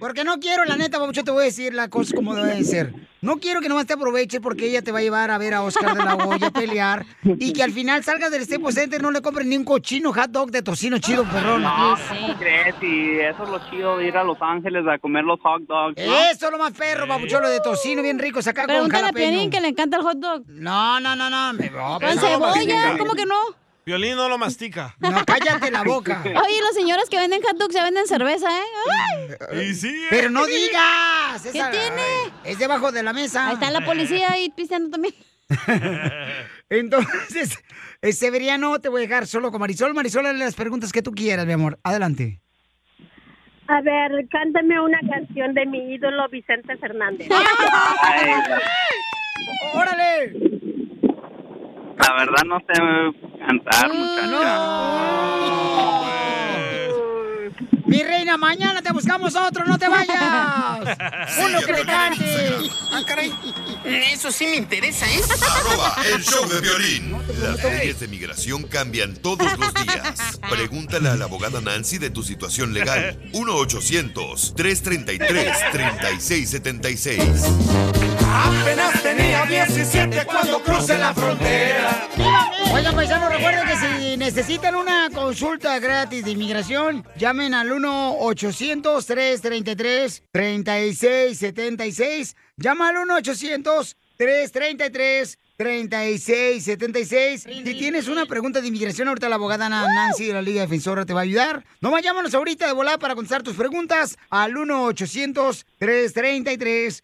Porque no quiero, la neta, Babucho, te voy a decir las cosas como deben ser. No quiero que nomás te aproveches porque ella te va a llevar a ver a Oscar de la Hoya pelear y que al final salgas del Staples Center no le compren ni un cochino hot dog de tocino chido, perrón. No, ¿cómo crees? Y eso es lo chido de ir a Los Ángeles a comer los hot dogs. ¿no? Eso es lo más perro, babucholo de tocino, bien rico, sacar con Pregúntale a. Piolín que le encanta el hot dog. No, no, no, no. me- no, Con cebolla, ¿cómo que no? Violín no lo mastica. No, cállate la boca. Oye, las señoras que venden hot dogs ya venden cerveza, ¿eh? ¡Ay! Y sí. Pero no digas. ¿Qué tiene? Es debajo de la mesa. Ahí está la policía ahí pisteando también. Entonces, eh, Severiano, te voy a dejar solo con Marisol. Marisol, hazle las preguntas que tú quieras, mi amor. Adelante. A ver, cántame una canción de mi ídolo Vicente Fernández. ¡Órale! La verdad no sé cantar, muchacha. Mi reina, mañana te buscamos otro, no te vayas. Uno que le cante. Ah, caray. Eso sí me interesa, ¿eh? Arroba el show de violín. Las leyes de migración cambian todos los días. Pregúntale a la abogada Nancy de tu situación legal. 1-800-333-3676. Apenas tenía 17 cuando crucé la frontera. Oigan, paisanos, recuerden que si necesitan una consulta gratis de inmigración, llamen al 1-800-333-3676. Llama al 1-800-333-3676. Si tienes una pregunta de inmigración, ahorita la abogada Nancy de la Liga Defensora te va a ayudar. Nomás llámanos ahorita de volada para contestar tus preguntas al 1-800-333-3676.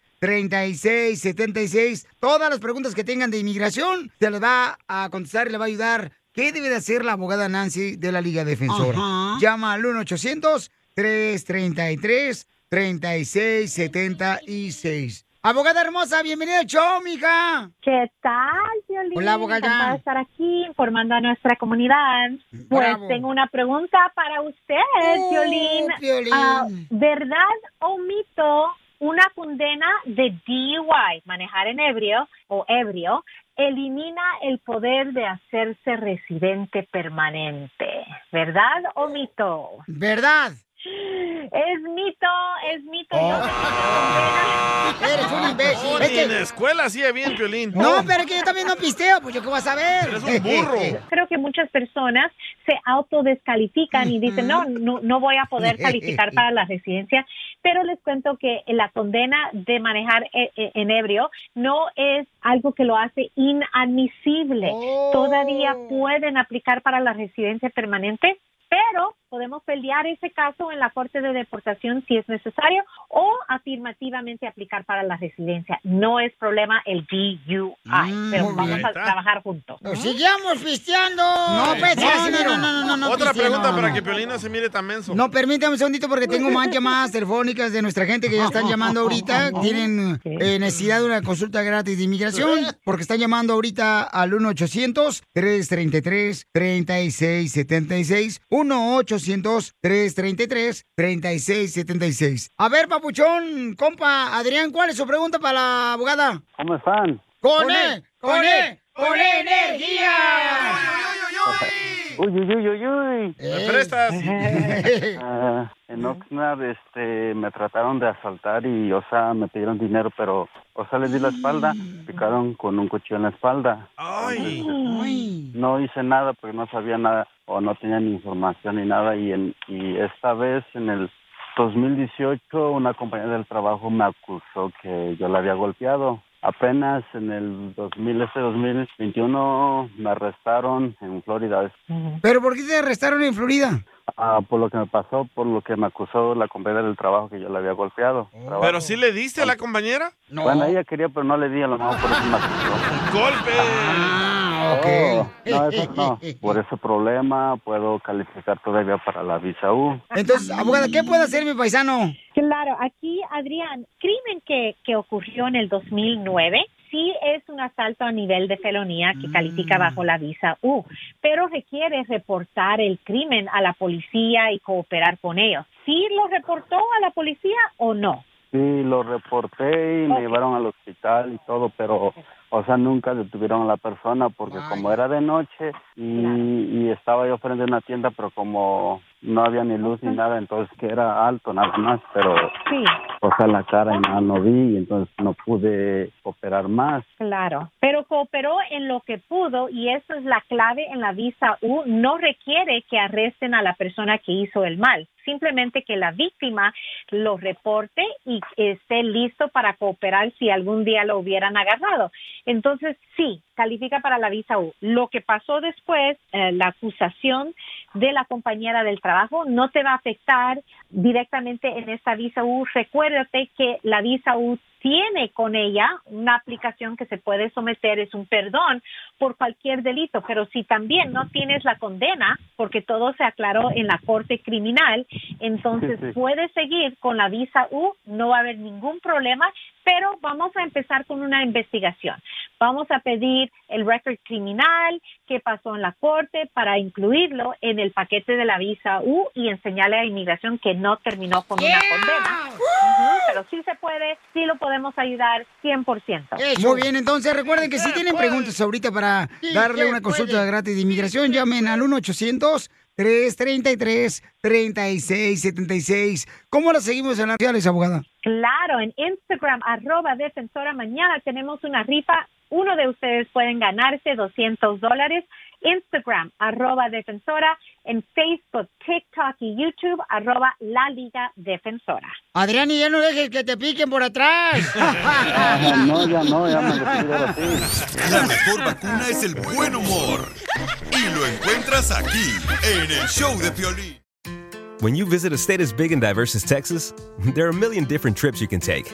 Todas las preguntas que tengan de inmigración se las va a contestar y le va a ayudar. ¿Qué debe de hacer la abogada Nancy de la Liga Defensora? Ajá. Llama al 1-800-333-3676. Abogada hermosa, bienvenida al show, mija. ¿Qué tal, Violín? Hola, abogada. Encantada de estar aquí informando a nuestra comunidad. Pues Bravo. tengo una pregunta para usted, Violín. Ah, ¿Verdad o mito una condena de DUI, manejar en ebrio o ebrio, elimina el poder de hacerse residente permanente. ¿Verdad o mito? ¿Verdad? Es mito, es mito. Oh. Eres un imbécil. Oh, Es que- en la escuela hacía bien, Piolín. No, pero es que yo también no pisteo, pues yo qué voy a saber. Eres un burro. Creo que muchas personas se autodescalifican y dicen, no, no, no voy a poder calificar para la residencia, pero les cuento que la condena de manejar e- e- en ebrio no es algo que lo hace inadmisible. Todavía pueden aplicar para la residencia permanente, pero podemos pelear ese caso en la Corte de Deportación si es necesario o afirmativamente aplicar para la residencia. No es problema el DUI, pero muy vamos a trabajar juntos. Nos sigamos pisteando. No, pues, No, no, no, no, no, no, Otra pregunta no, para no. que Piolín no se mire tan menso. No, permítame un segundito porque tengo más llamadas telefónicas de nuestra gente que ya están llamando ahorita. Tienen eh, necesidad de una consulta gratis de inmigración porque están llamando ahorita al 1-800-333-3676. 1-800-333-3676. A ver, papuchón, compa, Adrián, ¿cuál es su pregunta para la abogada? ¿Cómo están? ¡Con E! ¡Con E! ¡Con E energía! Uy, uy, uy, uy, uy. ¿Me prestas? Ah, en Oxnard, este, me trataron de asaltar y, o sea, me pidieron dinero, pero, o sea, les di la espalda, picaron con un cuchillo en la espalda. Ay. No hice nada porque no sabía nada o no tenía ni información ni nada y, en, y esta vez en el 2018 una compañera del trabajo me acusó que yo la había golpeado. Apenas en el 2000, este 2021 me arrestaron en Florida. ¿Pero por qué te arrestaron en Florida? Ah, por lo que me pasó, por lo que me acusó la compañera del trabajo que yo la había golpeado. Trabajo. ¿Pero sí le diste a la compañera? Bueno, ella quería, pero no le di a lo mejor por eso me acusó. ¡Golpe! Ah, Oh, no, eso no. Por ese problema puedo calificar todavía para la visa U. Entonces, abogada, ¿qué puede hacer mi paisano? Claro, aquí, Adrián, crimen que, que ocurrió en el 2009 sí es un asalto a nivel de felonía que califica bajo la visa U, pero requiere reportar el crimen a la policía y cooperar con ellos. ¿Sí lo reportó a la policía o no? Sí, lo reporté y me llevaron al hospital y todo, pero, o sea, nunca detuvieron a la persona porque como era de noche y, y estaba yo frente a una tienda, pero como no había ni luz ni nada, entonces que era alto nada más, pero, Sí. o sea, la cara y nada no vi entonces no pude operar más. Claro, pero cooperó en lo que pudo y eso es la clave en la visa U. No requiere que arresten a la persona que hizo el mal, simplemente que la víctima lo reporte y esté listo para cooperar si algún día lo hubieran agarrado. Entonces, sí, califica para la visa U. Lo que pasó después, eh, la acusación de la compañera del trabajo, no te va a afectar directamente en esta visa U. Recuérdate que la visa U tiene con ella una aplicación que se puede someter, es un perdón por cualquier delito, pero si también no tienes la condena, porque todo se aclaró en la corte criminal, entonces Sí, sí. puedes seguir con la visa U, no va a haber ningún problema, pero vamos a empezar con una investigación. Vamos a pedir el récord criminal, qué pasó en la corte, para incluirlo en el paquete de la visa U y enseñarle a inmigración que no terminó con una condena. Ujú, pero sí se puede, sí lo podemos ayudar 100%. Muy bien, entonces recuerden que si tienen preguntas ahorita para Sí, darle una consulta puede. gratis de inmigración, llamen al 1-800-333-3676. ¿Cómo la seguimos en las redes sociales, abogada? Claro, en Instagram, arroba defensora mañana tenemos una rifa. Uno de ustedes pueden ganarse 200 dólares. Instagram, arroba defensora. En Facebook, TikTok y YouTube, arroba la liga defensora. Adrián, y ya no dejes que te piquen por atrás. No, ya no, ya me sí. La mejor vacuna es el buen humor. Y lo encuentras aquí, en el show de Piolín. When you visit a state as big and diverse as Texas, there are a million different trips you can take.